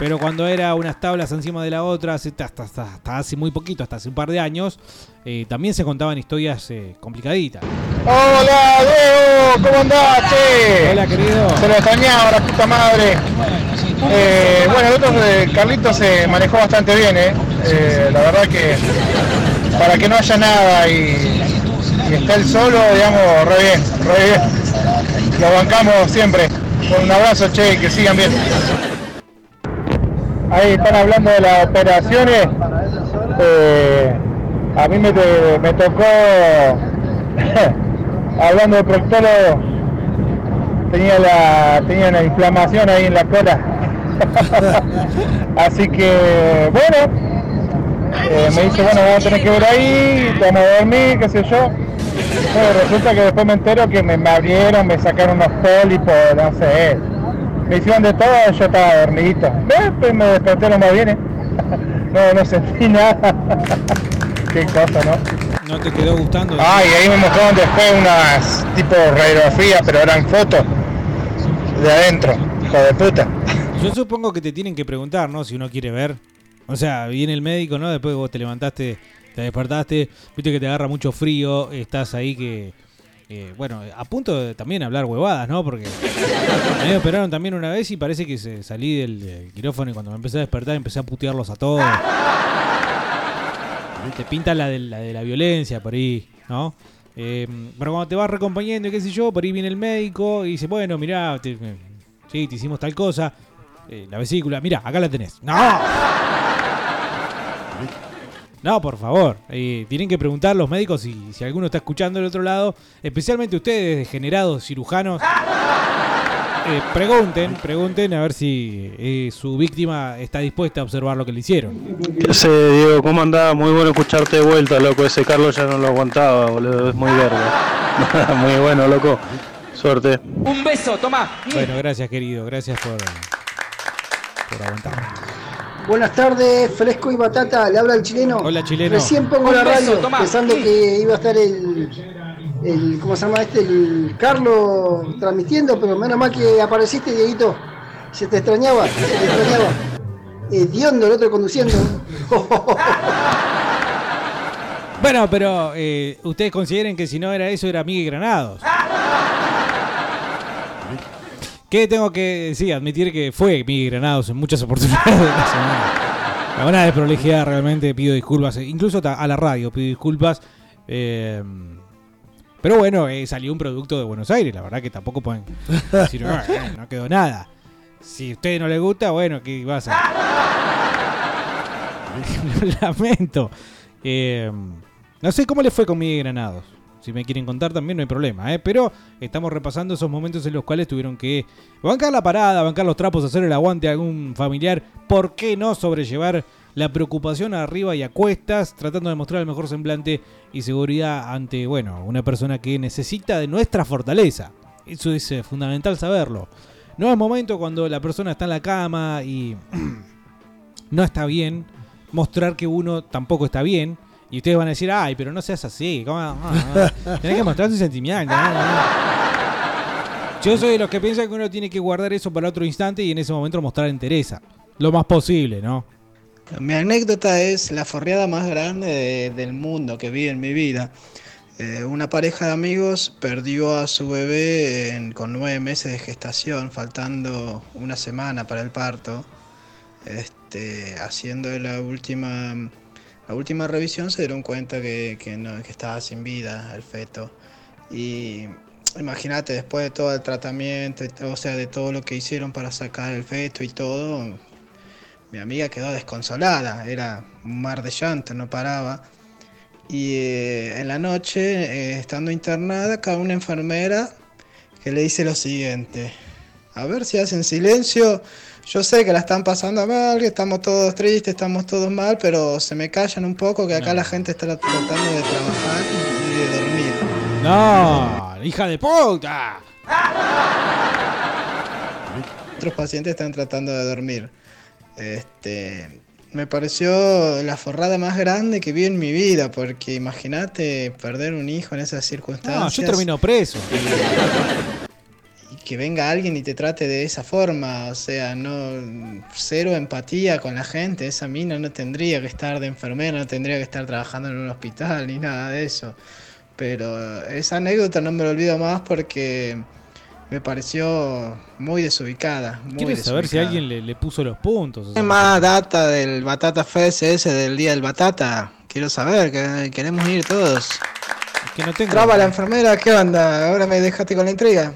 Pero cuando era unas tablas encima de la otra, hasta, hasta- hasta hace muy poquito, hasta hace un par de años, eh, también se contaban historias eh, complicaditas.
Hola, Diego, ¿cómo andás, che?
Hola, querido.
Se lo extrañaba, la puta madre. Eh, bueno, el otro Carlitos se manejó bastante bien, ¿eh? Eh, La verdad que para que no haya nada y, esté él solo, digamos, re bien, re bien. Lo bancamos siempre. Un abrazo, che, que sigan bien. Ahí están hablando de las operaciones. Eh, a mí me tocó, hablando de proctólogo, tenía, la, tenía una inflamación ahí en la cola. Así que, bueno, eh, me dice, bueno, vamos a tener que ver ahí, vamos a dormir, qué sé yo. Bueno, resulta que después me entero que me, me abrieron, me sacaron unos pólipos, no sé. Me hicieron de todo, yo estaba dormidito. Después me desperté lo más bien, ¿eh? No, no sentí nada. Qué cosa, ¿no?
¿No te quedó gustando?
Ay, ahí me mostraron después unas tipo radiografías, pero eran fotos de adentro, hijo de puta.
Yo supongo que te tienen que preguntar, ¿no? Si uno quiere ver. O sea, viene el médico, ¿no? Después vos te levantaste, te despertaste, viste que te agarra mucho frío, estás ahí que... eh, bueno, a punto de también hablar huevadas, ¿no? Porque me operaron también una vez y parece que se salí del, del quirófano y cuando me empecé a despertar empecé a putearlos a todos. Te pinta la de la, de la violencia por ahí, ¿no? Eh, pero cuando te vas recompañando y qué sé yo, por ahí viene el médico y dice, bueno, mirá, te, sí, te hicimos tal cosa, eh, la vesícula, mirá, acá la tenés. ¡No! No, por favor. eh, tienen que preguntar los médicos si, si alguno está escuchando del otro lado, especialmente ustedes, degenerados cirujanos, Eh, pregunten, pregunten a ver si eh, su víctima está dispuesta a observar lo que le hicieron.
¿Qué sé, Diego? ¿Cómo andás? Muy bueno escucharte de vuelta, loco. Ese Carlos ya no lo aguantaba, boludo. Es muy verga. muy bueno, loco. Suerte.
Un beso, toma. Bueno, gracias, querido. Gracias por, por aguantar.
Buenas tardes, Fresco y Batata, le habla el chileno.
Hola, chileno.
Recién pongo la radio pensando
Sí.
que iba a estar el, el, ¿cómo se llama este? El Carlos transmitiendo, pero menos mal que apareciste, Dieguito. Se te extrañaba, se te extrañaba. Hediondo el otro conduciendo.
Bueno, pero eh, ustedes consideren que si no era eso, era Miguel Granados. Que tengo que sí, admitir que fue Miguel Granados en muchas oportunidades de la semana. Una desprolijidad realmente, pido disculpas. Incluso a la radio pido disculpas. eh, pero bueno, eh, salió un producto de Buenos Aires, la verdad que tampoco pueden decir, "Ah, eh, no quedó nada. Si a usted no le gusta, bueno, ¿qué va a hacer? Lo lamento. No sé cómo le fue con Miguel Granados. Si me quieren contar también no hay problema, ¿eh? Pero estamos repasando esos momentos en los cuales tuvieron que bancar la parada, bancar los trapos, hacer el aguante a algún familiar. ¿Por qué no sobrellevar la preocupación arriba y a cuestas, tratando de mostrar el mejor semblante y seguridad ante, bueno, una persona que necesita de nuestra fortaleza? Eso es eh, fundamental saberlo. No es momento cuando la persona está en la cama y no está bien, mostrar que uno tampoco está bien. Y ustedes van a decir, ay, pero no seas así. ¿cómo? Ah, ah. Tenés que mostrar tus sentimientos. ah, ah". Yo soy de los que piensan que uno tiene que guardar eso para otro instante y en ese momento mostrar entereza. Lo más posible, ¿no?
Mi anécdota es la forreada más grande de- del mundo que vi en mi vida. Eh, una pareja de amigos perdió a su bebé en- con nueve meses de gestación, faltando una semana para el parto. Este, haciendo la última, la última revisión se dieron cuenta que, que no, estaba sin vida el feto. Y imagínate, después de todo el tratamiento, o sea, de todo lo que hicieron para sacar el feto y todo, mi amiga quedó desconsolada, era un mar de llanto, no paraba. Y eh, en la noche, eh, estando internada, cae una enfermera que le dice lo siguiente, a ver si hacen silencio, yo sé que la están pasando mal, que estamos todos tristes, estamos todos mal, pero se me callan un poco, que acá la gente está tratando de trabajar y de dormir.
No, hija de puta.
Otros pacientes están tratando de dormir. Este, me pareció la forrada más grande que vi en mi vida, porque imagínate perder un hijo en esas circunstancias.
No, yo termino preso.
Que venga alguien y te trate de esa forma, o sea, no cero empatía con la gente. Esa mina no tendría que estar de enfermera, no tendría que estar trabajando en un hospital ni nada de eso. Pero esa anécdota no me la olvido más porque me pareció muy desubicada. Muy
¿Quieres saber si alguien le, le puso los puntos? O sea,
¿Hay más data del Batata Fest ese del día del Batata? Quiero saber, que queremos ir todos.
que no tengo.
Traba la enfermera, ¿qué onda? Ahora me dejaste con la intriga.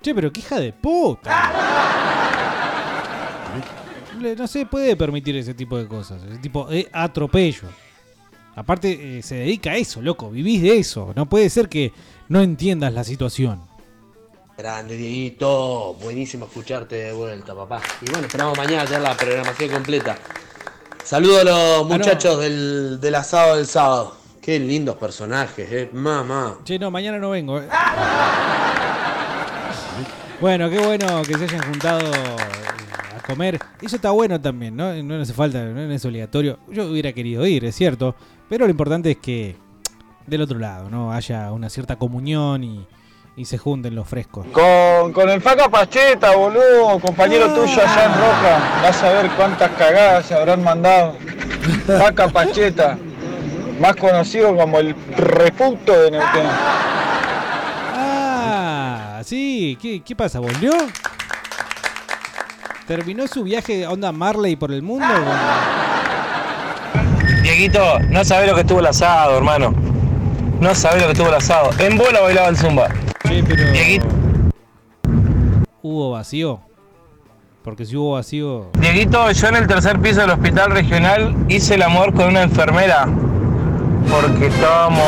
Che, pero qué hija de puta. No se puede permitir ese tipo de cosas, ese tipo de atropello. Aparte, eh, se dedica a eso, loco, vivís de eso. No puede ser que no entiendas la situación.
Grande, Dieguito. Buenísimo escucharte de vuelta, papá. Y bueno, esperamos mañana tener la programación completa. Saludo a los muchachos del, del asado del sábado. Qué lindos personajes, eh. Mamá.
Che, no, mañana no vengo. eh. Bueno, qué bueno que se hayan juntado eh, a comer. Eso está bueno también, ¿no? No hace falta, no es obligatorio. Yo hubiera querido ir, es cierto. Pero lo importante es que del otro lado, ¿no? Haya una cierta comunión y, y se junten los frescos.
Con, con el Faca Pacheta, boludo, compañero tuyo allá en Roja. Vas a ver cuántas cagadas se habrán mandado. Faca Pacheta, más conocido como el reputo de Neuquén.
Ah, sí. ¿Qué, qué pasa? ¿Volvió? ¿Terminó su viaje de onda Marley por el mundo?
Dieguito, no sabés lo que estuvo el asado, hermano. No sabés lo que estuvo el asado. En bola bailaba el zumba.
Pero.
Dieguito,
¿Hubo vacío? Porque si hubo vacío.
Dieguito, yo en el tercer piso del hospital regional hice el amor con una enfermera. Porque estábamos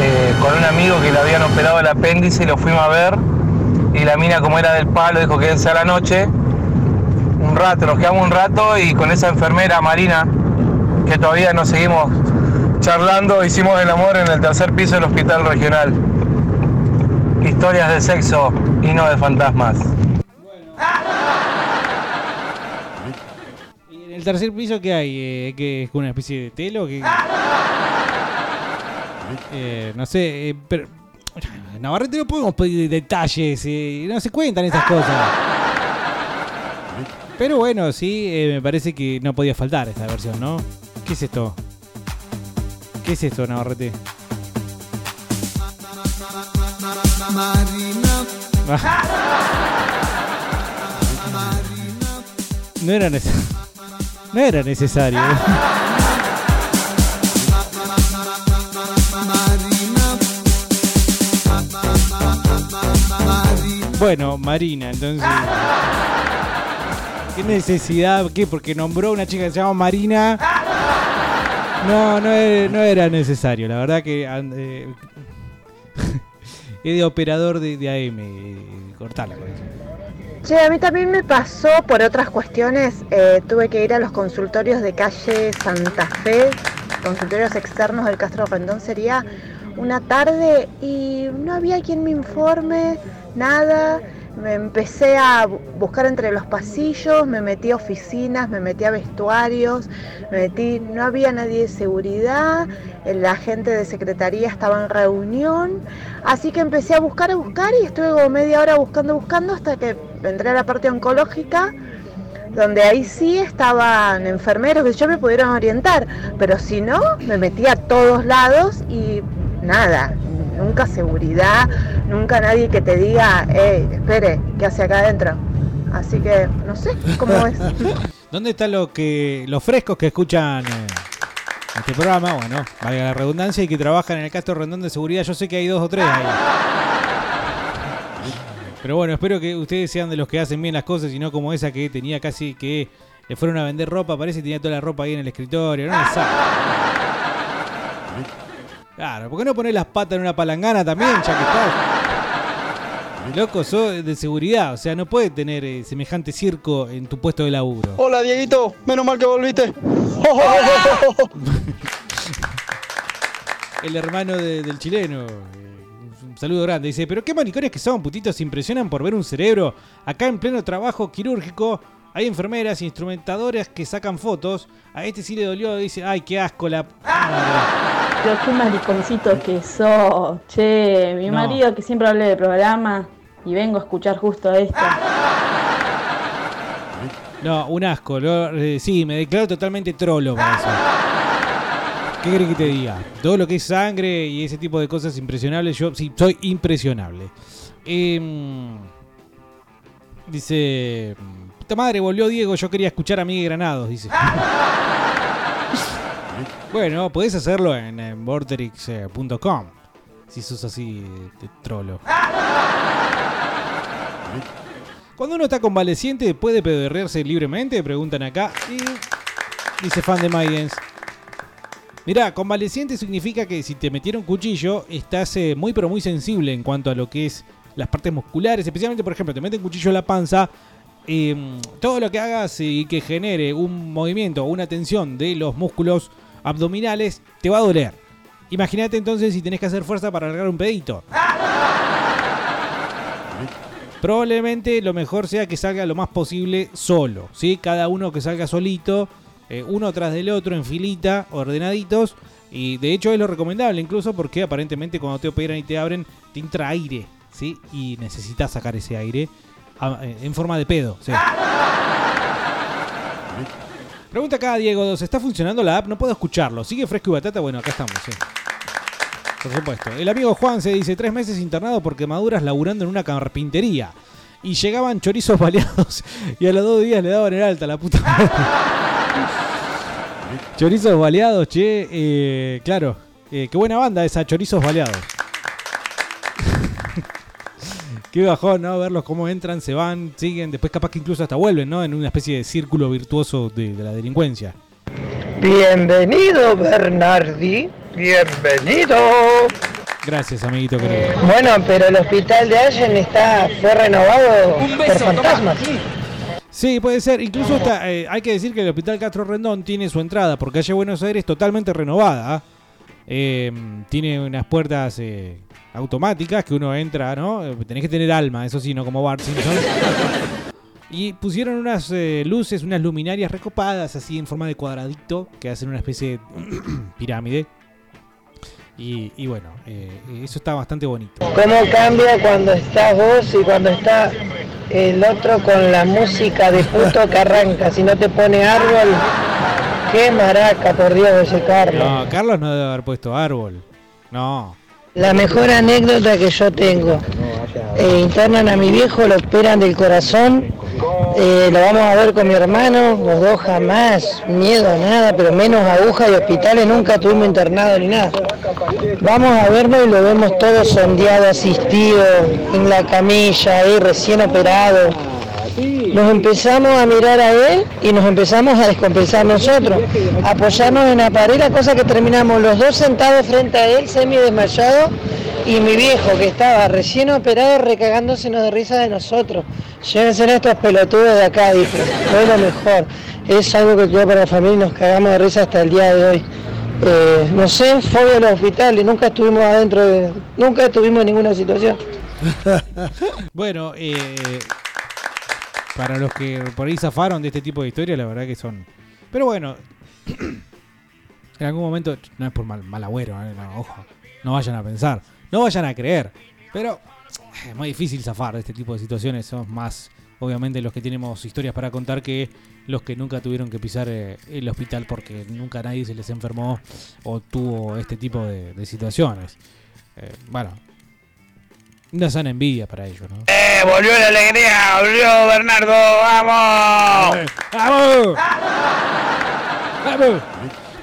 eh, con un amigo que le habían operado el apéndice y lo fuimos a ver. y la mina como era del palo dijo quédense a la noche. Un rato, nos quedamos un rato y con esa enfermera Marina, que todavía nos seguimos charlando, hicimos el amor en el tercer piso del hospital regional. Historias de sexo y no de fantasmas.
¿Y en el tercer piso qué hay? Eh, ¿qué es una especie de telo? ¿Qué- Eh, no sé, eh, pero. Navarrete no podemos pedir detalles, eh, no se cuentan esas cosas. Pero bueno, sí, eh, me parece que no podía faltar esta versión, ¿no? ¿Qué es esto? ¿Qué es esto, Navarrete? No era necesario. No era necesario. Bueno, Marina, entonces. ¿Qué necesidad? ¿Qué? Porque nombró una chica que se llama Marina. No, no era, no era necesario. La verdad que. eh, es de operador de, de AM. eh, Cortala con eso.
Che, a mí también me pasó por otras cuestiones, eh, tuve que ir a los consultorios de calle Santa Fe, consultorios externos del Castro Rendón sería una tarde y no había quien me informe, nada. Me empecé a bu- buscar entre los pasillos, me metí a oficinas, me metí a vestuarios, me metí, no había nadie de seguridad, la gente de secretaría estaba en reunión, así que empecé a buscar, a buscar y estuve como media hora buscando, buscando hasta que entré a la parte oncológica, donde ahí sí estaban enfermeros que yo me pudieron orientar, pero si no, me metí a todos lados y nada, nunca seguridad, nunca nadie que te diga, hey, espere, ¿qué hace acá adentro? Así que no sé cómo es.
¿Dónde están los que los frescos que escuchan eh, este programa? Bueno, valga la redundancia y que trabajan en el Castro Rendón de Seguridad. Yo sé que hay dos o tres ahí. Pero bueno, espero que ustedes sean de los que hacen bien las cosas y no como esa que tenía casi que le fueron a vender ropa. Parece que tenía toda la ropa ahí en el escritorio. No. Claro, ¿por qué no poner las patas en una palangana también, ya que estás? Loco, sos de seguridad, o sea, no puede tener eh, semejante circo en tu puesto de laburo.
Hola Dieguito, menos mal que volviste.
El hermano de- del chileno. eh, Un saludo grande. Dice, pero qué manicones que son, putitos, se impresionan por ver un cerebro. Acá en pleno trabajo quirúrgico hay enfermeras, instrumentadoras que sacan fotos. A este sí le dolió, dice, ay, qué asco la... p- madre".
Pero qué mariconcito que sos. Che, mi
No.
marido que siempre habla de programa y vengo a escuchar justo esto.
No, un asco. lo- eh, sí, me declaro totalmente trolo para eso. ¿Qué querés que te diga? Todo lo que es sangre y ese tipo de cosas impresionables, yo sí, soy impresionable. Em, dice... Madre, volvió Diego, yo quería escuchar a Miguel Granados, dice. bueno, podés hacerlo en, en. Si sos así de trolo. Cuando uno está convaleciente, ¿puede pedorrearse libremente? Preguntan acá. Y dice fan de Mayens. Mirá, convaleciente significa que si te metieron cuchillo, estás eh, muy pero muy sensible en cuanto a lo que es las partes musculares. Especialmente, por ejemplo, te meten cuchillo en la panza. Eh, todo lo que hagas y que genere un movimiento o una tensión de los músculos abdominales, te va a doler. Imagínate entonces si tenés que hacer fuerza para largar un pedito. Probablemente lo mejor sea que salga lo más posible solo, ¿sí? Cada uno que salga solito, eh, uno tras del otro en filita, ordenaditos. Y de hecho es lo recomendable incluso porque aparentemente cuando te operan y te abren, te entra aire, ¿sí? Y necesitas sacar ese aire ah, eh, en forma de pedo, ¿sí? Pregunta acá Diego 2, ¿está funcionando la app? No puedo escucharlo. ¿Sigue fresco y batata? Bueno, acá estamos, sí. Por supuesto. El amigo Juan se dice tres meses internado por quemaduras laburando en una carpintería. Y llegaban chorizos baleados y a los dos días le daban el alta, la puta madre. chorizos baleados, che. eh, claro. eh, qué buena banda esa, chorizos baleados. Qué bajón, ¿no? Verlos cómo entran, se van, siguen. Después capaz que incluso hasta vuelven, ¿no? En una especie de círculo virtuoso de, de la delincuencia.
Bienvenido, Bernardi. Bienvenido.
Gracias, amiguito querido.
Bueno, pero el hospital de Allen está, fue renovado por fantasmas.
Sí, puede ser. Incluso está, eh, hay que decir que el Hospital Castro Rendón tiene su entrada por calle Buenos Aires totalmente renovada. ¿ah? Eh, tiene unas puertas eh, automáticas que uno entra, ¿no? Tenés que tener alma, eso sí, no como Bart Simpson. Y pusieron unas eh, luces, unas luminarias recopadas así en forma de cuadradito que hacen una especie de pirámide. Y, y bueno, eh, eso está bastante bonito.
¿Cómo cambia cuando estás vos y cuando está el otro con la música de puto que arranca? Si no te pone árbol, qué maraca, por Dios, ese Carlos.
No, Carlos no debe haber puesto árbol. No.
La mejor anécdota que yo tengo. Eh, internan a mi viejo, lo operan del corazón. eh, lo vamos a ver con mi hermano, los dos jamás, miedo a nada, pero menos agujas y hospitales, nunca tuvimos internado ni nada. Vamos a verlo y lo vemos todo sondeado, asistido, en la camilla, ahí recién operado. Nos empezamos a mirar a él y nos empezamos a descompensar nosotros, apoyarnos en la pared, la cosa que terminamos los dos sentados frente a él, semi desmayado, y mi viejo que estaba recién operado recagándosenos de risa de nosotros. Llévense a estos pelotudos de acá, dijo. Fue lo mejor. Es algo que quedó para la familia y nos cagamos de risa hasta el día de hoy. Eh, no sé, fobia a los hospitales, nunca estuvimos adentro de. Nunca estuvimos en ninguna situación.
bueno, eh, para los que por ahí zafaron de este tipo de historias, la verdad que son. Pero bueno, en algún momento, no es por mal, mal agüero, eh, no, ojo, no vayan a pensar, no vayan a creer. Pero es muy difícil zafar de este tipo de situaciones, somos más, obviamente, los que tenemos historias para contar que los que nunca tuvieron que pisar eh, el hospital porque nunca nadie se les enfermó o tuvo este tipo de, situaciones. Eh, bueno, una sana envidia para ellos, ¿no?
¡Eh! ¡Volvió la alegría! ¡Volvió Bernardo! ¡Vamos!
¡Vamos! ¡Vamos!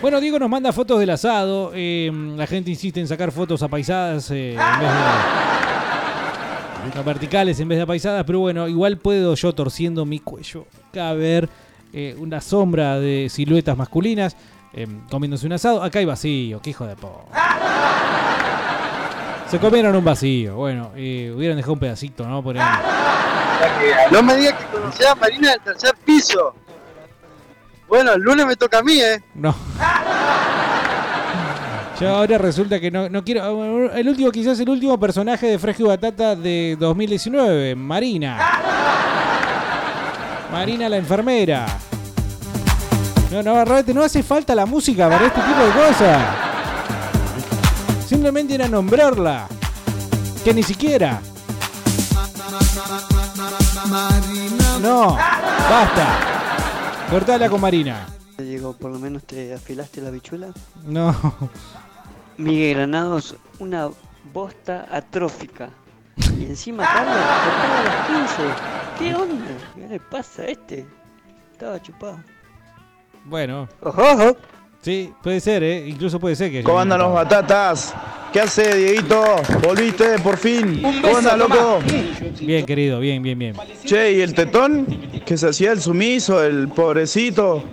Bueno, Diego nos manda fotos del asado. eh, la gente insiste en sacar fotos apaisadas eh, en vez de. no, verticales en vez de apaisadas, pero bueno, igual puedo yo torciendo mi cuello acá ver eh, una sombra de siluetas masculinas eh, comiéndose un asado. Acá hay vacío, qué hijo de po. Se comieron un vacío. Bueno, eh, hubieran dejado un pedacito, ¿no? Por ahí.
No me digas que conocía a Marina del tercer piso. Bueno, el lunes me toca a mí, ¿eh?
No. Yo ahora resulta que no, no quiero. El último, quizás el último personaje de Fresco y Batata de 2019, Marina. Marina la enfermera. No, no, no hace falta la música para este tipo de cosas. Simplemente era nombrarla. Que ni siquiera. No, basta. Cortala con Marina.
Diego, por lo menos te afilaste la bichula.
No.
Miguel Granados, una bosta atrófica. Y encima Carlos a las 15. ¿Qué onda? ¿Qué le pasa a este? Estaba chupado.
Bueno.
Ojo,
Sí, puede ser, ¿eh? Incluso puede ser que...
¿Cómo andan los batatas? ¿Qué hace, Dieguito? ¿Volviste por fin? ¿Cómo andas, loco?
Bien, querido, bien, bien, bien.
Che, ¿y el tetón? Que se hacía el sumiso, el pobrecito.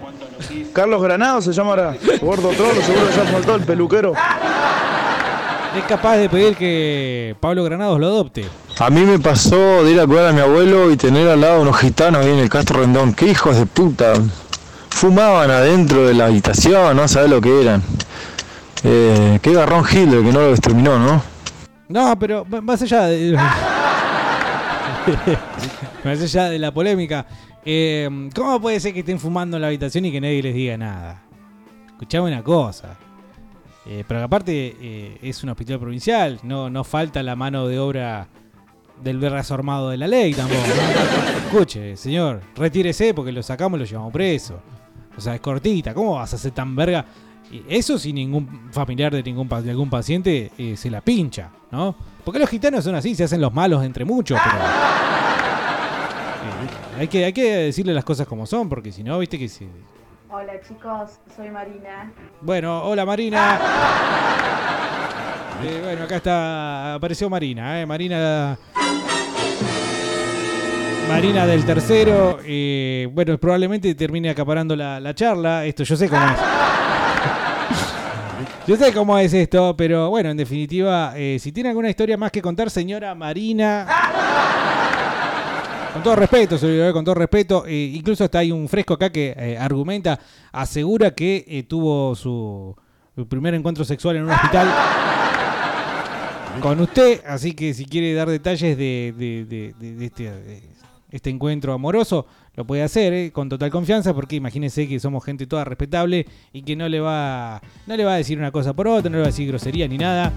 Carlos Granado se llama ahora. Gordo trolo, seguro que ya faltó el peluquero.
Es capaz de pedir que Pablo Granados lo adopte.
A mí me pasó de ir a cuidar a mi abuelo y tener al lado unos gitanos ahí en el Castro Rendón. ¡Qué hijos de puta! Fumaban adentro de la habitación, no sabés lo que eran. Eh, qué garrón Hitler que no lo exterminó, ¿no?
No, pero más allá de... más allá de la polémica, eh, ¿cómo puede ser que estén fumando en la habitación y que nadie les diga nada? Escuchame una cosa. Eh, pero aparte eh, es un hospital provincial, no, no falta la mano de obra del brazo armado de la ley tampoco. Escuche, señor, retírese porque lo sacamos y lo llevamos preso. O sea, es cortita, ¿cómo vas a hacer tan verga? Eso si ningún familiar de ningún de algún paciente eh, se la pincha, ¿no? Porque los gitanos son así, se hacen los malos entre muchos, pero. Eh, hay, que, hay que decirle las cosas como son, porque si no, viste que si.
Hola chicos, soy Marina.
Bueno, hola Marina. Eh, bueno, acá está. Apareció Marina, ¿eh? Marina. Marina del tercero. eh, bueno, probablemente termine acaparando la, la charla. Esto yo sé cómo es. Yo sé cómo es esto, pero bueno, en definitiva, eh, si tiene alguna historia más que contar, señora Marina. Con todo respeto, se lo digo, eh, con todo respeto. eh, incluso hasta hay un fresco acá que argumenta, asegura que tuvo su, su primer encuentro sexual en un hospital con usted. Así que si quiere dar detalles de, de- de- de- de este, este encuentro amoroso, lo puede hacer eh, con total confianza, porque imagínense que somos gente toda respetable y que no le va, no le va a decir una cosa por otra, no le va a decir grosería ni nada.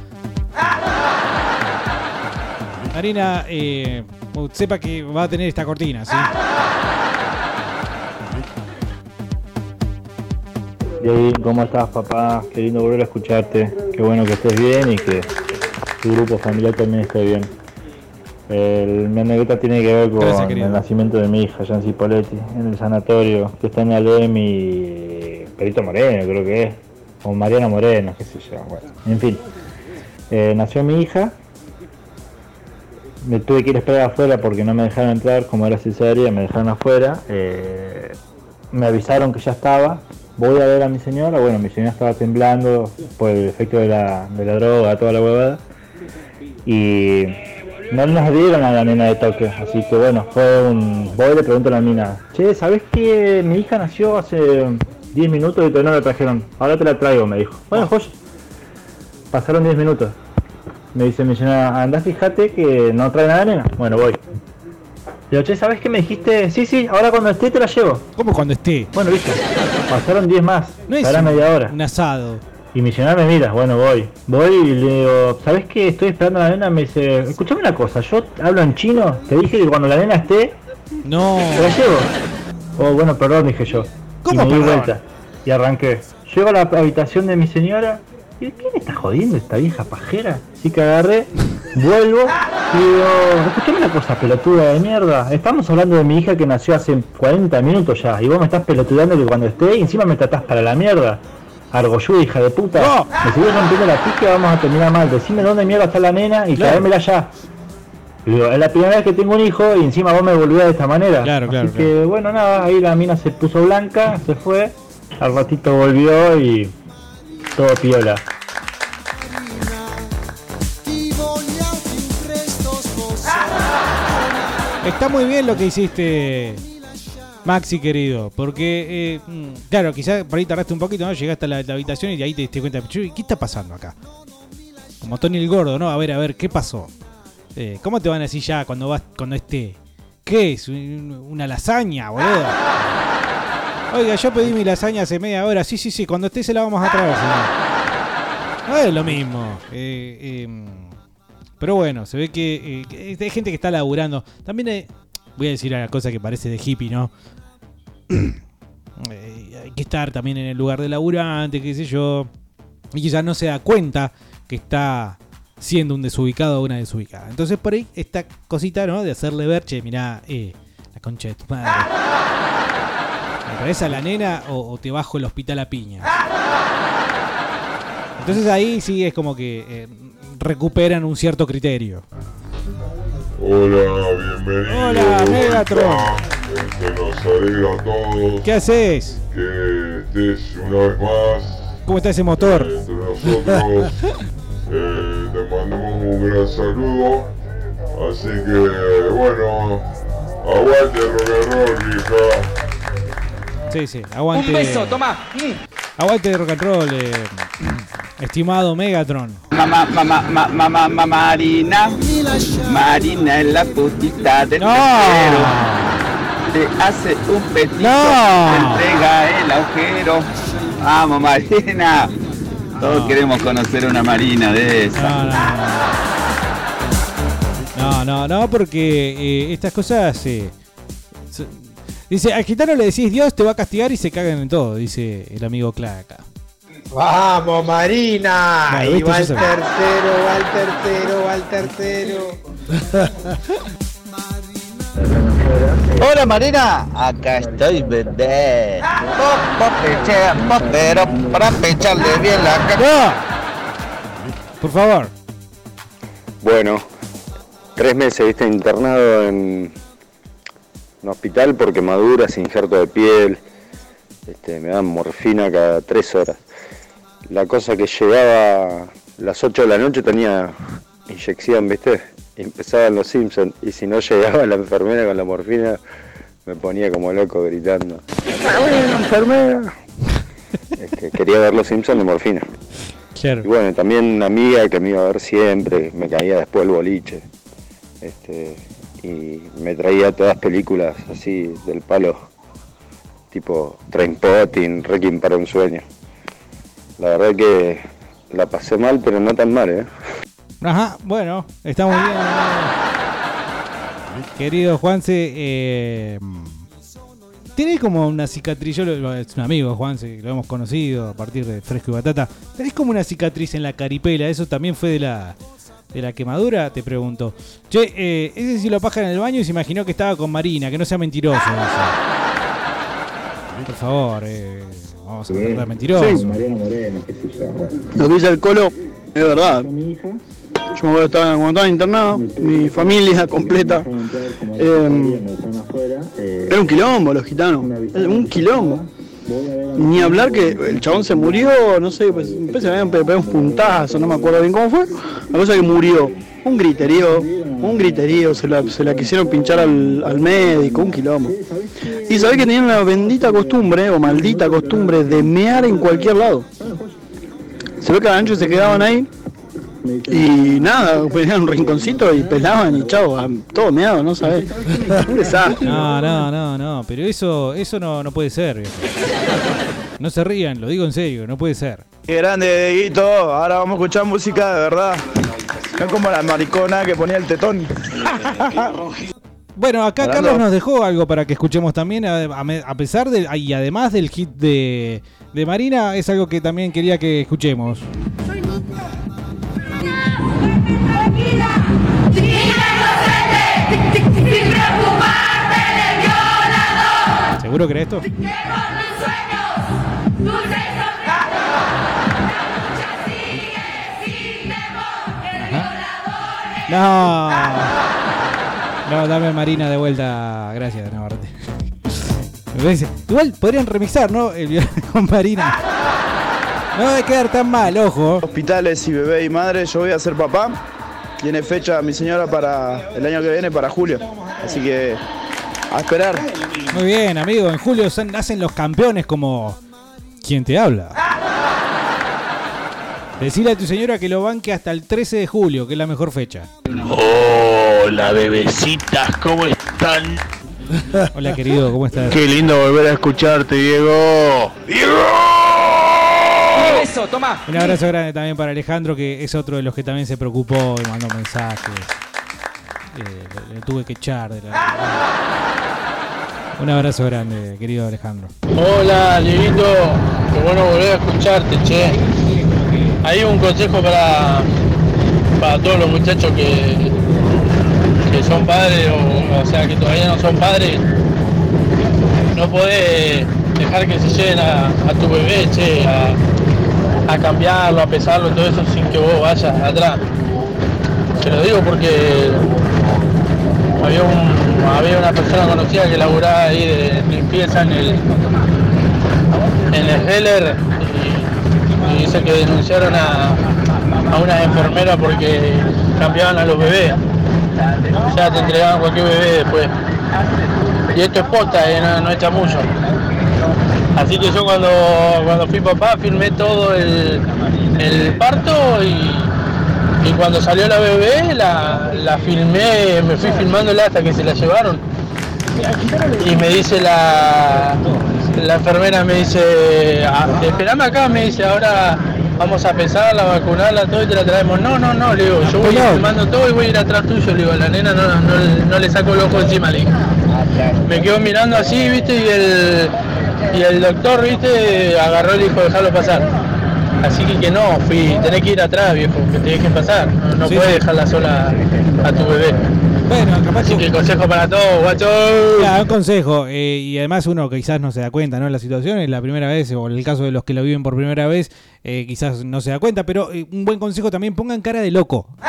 Marina, eh, sepa que va a tener esta cortina,
¿cómo estás, papá? Qué lindo volver a escucharte. Qué bueno que estés bien y que tu grupo familiar también esté bien. El- mi anécdota tiene que ver con
Gracias,
el nacimiento de mi hija, Yancy Poletti, en el sanatorio que está en Alem y Perito Moreno, creo que es. O Mariana Moreno, qué sé yo. Bueno, en fin. Eh, nació mi hija. Me tuve que ir a esperar afuera porque no me dejaron entrar, como era cesárea, me dejaron afuera. Eh, me avisaron que ya estaba. Voy a ver a mi señora. Bueno, mi señora estaba temblando por el efecto de la, de la droga, toda la huevada. Y no nos dieron a la nena de toque. Así que bueno, fue un. Voy le pregunto a la mina: Che, ¿sabes que mi hija nació hace 10 minutos y todavía no la trajeron? Ahora te la traigo, me dijo. Bueno, joya. Pasaron 10 minutos. Me dice mi señora, anda fíjate que no trae nada nena. Bueno, voy. Digo, che, ¿sabes qué me dijiste? Sí, sí, ahora cuando esté te la llevo.
¿Cómo cuando esté?
Bueno, listo. Pasaron 10 más.
No es un-
media hora.
Un asado.
Y mi señora me mira, bueno, voy. Voy y le digo, ¿sabes qué? Estoy esperando a la nena. Me dice, escuchame una cosa, yo hablo en chino. Te dije que cuando la nena esté,
No.
te la llevo. Oh, bueno, perdón, dije yo.
¿Cómo
y me di vuelta. Y arranqué. Llego a la habitación de mi señora. Y ¿quién está jodiendo esta vieja pajera? Así que agarré, vuelvo y digo, escuchame una cosa, pelotuda de mierda. Estamos hablando de mi hija que nació hace 40 minutos ya. Y vos me estás pelotudando que cuando esté, y encima me tratás para la mierda. Argolluda, hija de puta. Me sigues rompiendo la pique, vamos a terminar mal. Decime dónde mierda está la nena y
Claro.
traémela ya. Digo, es la primera vez que tengo un hijo y encima vos me volvías de esta manera.
Claro,
Así
claro,
que bueno, nada, ahí la mina se puso blanca, se fue. Al ratito volvió y todo piola.
Está muy bien lo que hiciste, Maxi querido, porque, eh, mm, claro, quizás por ahí tardaste un poquito, ¿no? Llegaste a la, habitación y ahí te diste cuenta, "Che, ¿qué está pasando acá? Como Tony el Gordo, ¿no? A ver, a ver, ¿qué pasó? Eh, ¿Cómo te van a decir ya cuando vas, cuando esté? ¿Qué es? ¿Un- ¿Una lasaña, boludo? Oiga, yo pedí mi lasaña hace media hora. Sí, sí, sí, cuando esté se la vamos a traer. No es lo mismo. Eh, eh, pero bueno, se ve que, eh, que hay gente que está laburando. También hay- voy a decir una cosa que parece de hippie, ¿no? Eh, hay que estar también en el lugar de laburante, qué sé yo. Y quizás no se da cuenta que está siendo un desubicado o una desubicada. Entonces por ahí esta cosita, ¿no? De hacerle ver, che, mirá, eh, la concha de tu madre. ¿Me traes a la nena o, o te bajo el hospital a piña? Entonces ahí sí es como que eh, recuperan un cierto criterio.
Hola, bienvenido.
Hola, Megatron.
Se nos alegra a todos
¿Qué haces?
que estés una vez más
¿Cómo está ese motor?
entre nosotros. Eh, te mandamos un gran saludo. Así que, bueno, aguante rock and roll, hija.
Sí, sí, aguante.
Un beso, toma.
Aguante de rock and roll, eh, estimado Megatron.
Mamá, mamá, mamá, mamá, mamá, Marina. Marina es la putita del tercero. Hace un petito, te entrega el agujero. Vamos, Marina. Todos queremos conocer una Marina de esa.
No, no, no, porque eh, estas cosas. eh, dice, al gitano le decís Dios te va a castigar y se cagan en todo, dice el amigo Claca.
Vamos, Marina.
Bueno,
va
sabía.
tercero, va el tercero, va el tercero.
Hola Marina, acá estoy peche, popero, para pecharle bien la caca.
Por favor.
Bueno, tres meses, viste, internado en un hospital por quemaduras, injerto de piel. Este, me dan morfina cada tres horas. la cosa que llegaba a las 8 de la noche tenía inyección, ¿viste? Empezaban los Simpsons y si no llegaba la enfermera con la morfina me ponía como loco gritando. ¡Ah, enfermera! Es que quería ver los Simpsons de morfina. Y bueno, también una amiga que me iba a ver siempre, me caía después el boliche. Este, y me traía todas películas así del palo, tipo Trainspotting, Requiem para un sueño. La verdad que la pasé mal, pero no tan mal, ¿eh?
Ajá, bueno, está muy bien. Querido Juanse, eh, tenés como una cicatriz, yo lo- es un amigo Juanse, lo hemos conocido a partir de Fresco y Batata. Tenés como una cicatriz en la caripela, eso también fue de la, de la quemadura, te pregunto. Che, eh, ese si lo paja en el baño y se imaginó que estaba con Marina, que no sea mentiroso. Por favor, eh, vamos a tratar mentiroso.
Sí. Lo que dice el Colo es verdad. Yo me acuerdo estaba, cuando estaba internado, mi familia completa. eh, era un quilombo los gitanos. Un quilombo. Ni hablar que el chabón se murió, no sé, pues me habían pegado un puntazo, no me acuerdo bien cómo fue. La cosa que murió. Un griterío, un griterío, se la, se la quisieron pinchar al, al médico, un quilombo. Y sabés que tenían la bendita costumbre, o maldita costumbre, de mear en cualquier lado. Se ve que a la noche se quedaban ahí y nada, ponían un rinconcito y pelaban y chao, a- todo meado, ¿no sabés? Un desastre.
No, no, no, no, pero eso, eso no, no puede ser. No se rían, lo digo en serio, no puede ser.
Qué grande, Dieguito. Ahora vamos a escuchar música de verdad. No como la maricona que ponía el tetón.
Bueno, acá
Hablando-
Carlos nos dejó algo para que escuchemos también, a, a me- a pesar de, y además del hit de, de Marina, es algo que también quería que escuchemos. ¿Seguro que era esto? No. No, dame Marina de vuelta. Gracias, Navarrete. Igual podrían remixar, ¿no? El con Marina. No debe quedar tan mal, ojo.
Hospitales y bebé y madre, yo voy a ser papá. Tiene fecha mi señora para el año que viene, para julio. Así que a esperar.
Muy bien, amigo. En julio nacen los campeones como. ¿Quién te habla? Decile a tu señora que lo banque hasta el 13 de julio, que es la mejor fecha.
Hola bebecitas, ¿cómo están?
Hola, querido, ¿cómo estás?
Qué lindo volver a escucharte, Diego.
Eso, toma. Un abrazo grande también para Alejandro, que es otro de los que también se preocupó y mandó mensajes. Eh, le, tuve que echar de la. Un abrazo grande, querido Alejandro.
Hola, Dieguito. Qué bueno volver a escucharte, che. Hay un consejo para, para todos los muchachos que, que son padres, o, o sea, que todavía no son padres. No podés dejar que se lleven a, a tu bebé, che, a, a cambiarlo, a pesarlo, todo eso sin que vos vayas atrás. Te lo digo porque había, un, había una persona conocida que laburaba ahí de limpieza en el, en el Heller y, dice que denunciaron a, a unas enfermeras porque cambiaban a los bebés. O sea, te entregaban cualquier bebé después. Y esto es posta, eh, no, no chamullo. Así que yo cuando, cuando fui papá firmé todo el, el parto y, y cuando salió la bebé la, la filmé, me fui filmándola hasta que se la llevaron. Y me dice la, la enfermera, me dice, "Ah, esperame acá, me dice, ahora vamos a pesarla, vacunarla, todo y te la traemos. No, no, no, le digo, yo voy a ir filmando todo y voy a ir atrás tuyo, le digo, la nena no, no, no le saco el ojo encima, le digo. Me quedo mirando así, viste, y el, y el doctor, viste, agarró y dijo, dejarlo pasar. Así que que no, fui, tenés que ir atrás, viejo, que te dejes pasar. No, no
Sí,
puedes
sí.
dejarla sola a tu bebé.
Bueno, capaz
Así que consejo para todos, guachos.
Ya, un consejo, eh, y además uno quizás no se da cuenta, ¿no? La situación es la primera vez, o en el caso de los que lo viven por primera vez, eh, quizás no se da cuenta, pero eh, un buen consejo también, pongan cara de loco.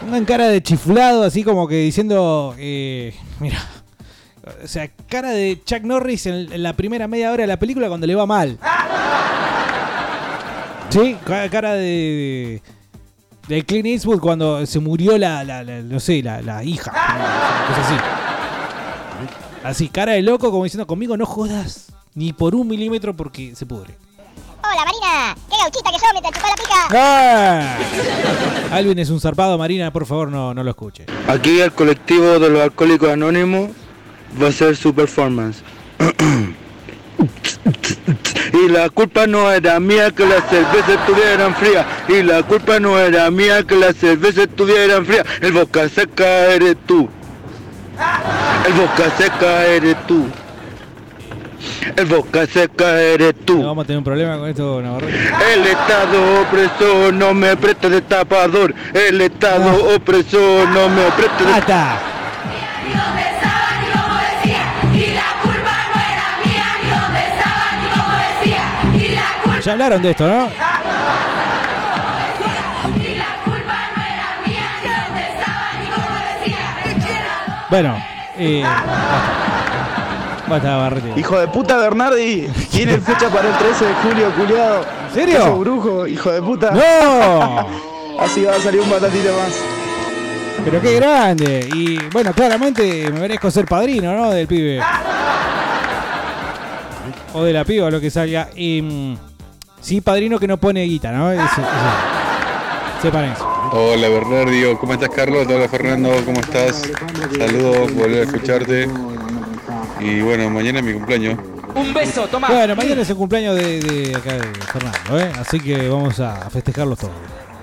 Pongan cara de chiflado, así como que diciendo, eh, mira, o sea, cara de Chuck Norris en, en la primera media hora de la película cuando le va mal. Sí, ca- cara de, de, de Clint Eastwood cuando se murió la, la- la- no sé, la, la hija. cosa así. Así, cara de loco, como diciendo, conmigo no jodas ni por un milímetro porque se pudre.
Hola Marina, qué gauchita que sos, me te chupá la pica.
¡Ah! Alvin es un zarpado, Marina, por favor no, no lo escuche.
Aquí el colectivo de los alcohólicos anónimos va a hacer su performance. Y la culpa no era mía que las cervezas estuvieran frías. Y la culpa no era mía que las cervezas estuvieran frías. El boca seca eres tú. El boca seca eres tú. El boca seca eres tú.
Vamos a tener un problema con esto, Navarro.
El Estado opresor no me presta de tapador. El Estado opresor no me presta de
¡Ata! Ya hablaron de esto, ¿no? Bueno, eh, basta. Basta.
Hijo de puta Bernardi, tiene fecha para el 13 de julio, culiado.
¿En serio?
Eso, brujo, hijo de puta.
¡No!
Así va a salir un batatito más.
Pero qué grande. Y bueno, claramente me merezco ser padrino, ¿no? Del pibe. O de la piba, lo que salga. Y, mm, sí, padrino que no pone guita, ¿no? Ese- ese. Sepan eso.
Hola Bernardio, ¿cómo estás Carlos? Hola Fernando, ¿cómo estás? Saludos, volver a escucharte. Y bueno, mañana es mi cumpleaños.
Un beso, toma.
Bueno, mañana es el cumpleaños de, de acá de Fernando, ¿eh? Así que vamos a festejarlos todos.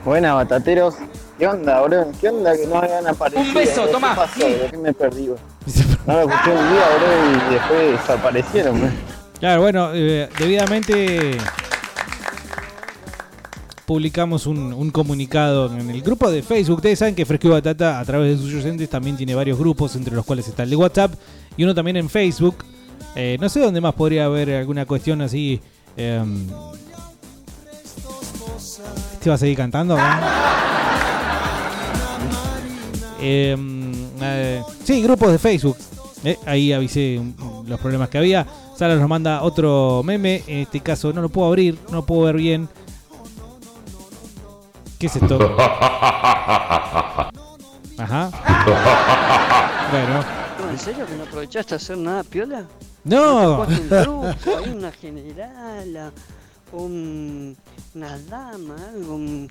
Buena, batateros. ¿Qué onda, bro? ¿Qué onda que no hayan aparecido?
Un beso, toma.
¿Qué pasó, me perdí, bro? No lo escuché un día, bro, y después desaparecieron, bro.
Claro, bueno, eh, debidamente publicamos un, un comunicado en el grupo de Facebook. Ustedes saben que Fresco Batata, a través de sus oyentes, también tiene varios grupos, entre los cuales está el de WhatsApp y uno también en Facebook. Eh, no sé dónde más podría haber alguna cuestión así. eh, ¿Este va a seguir cantando? no? Eh, sí, grupos de Facebook. Eh, ahí avisé los problemas que había. Sara nos manda otro meme. En este caso no lo puedo abrir, no lo puedo ver bien. ¿Qué es esto? Ajá. Bueno.
No, ¿En serio que no aprovechaste a hacer nada piola?
No.
¿No te jugaste un truco, hay una generala, un, una dama, algo, un,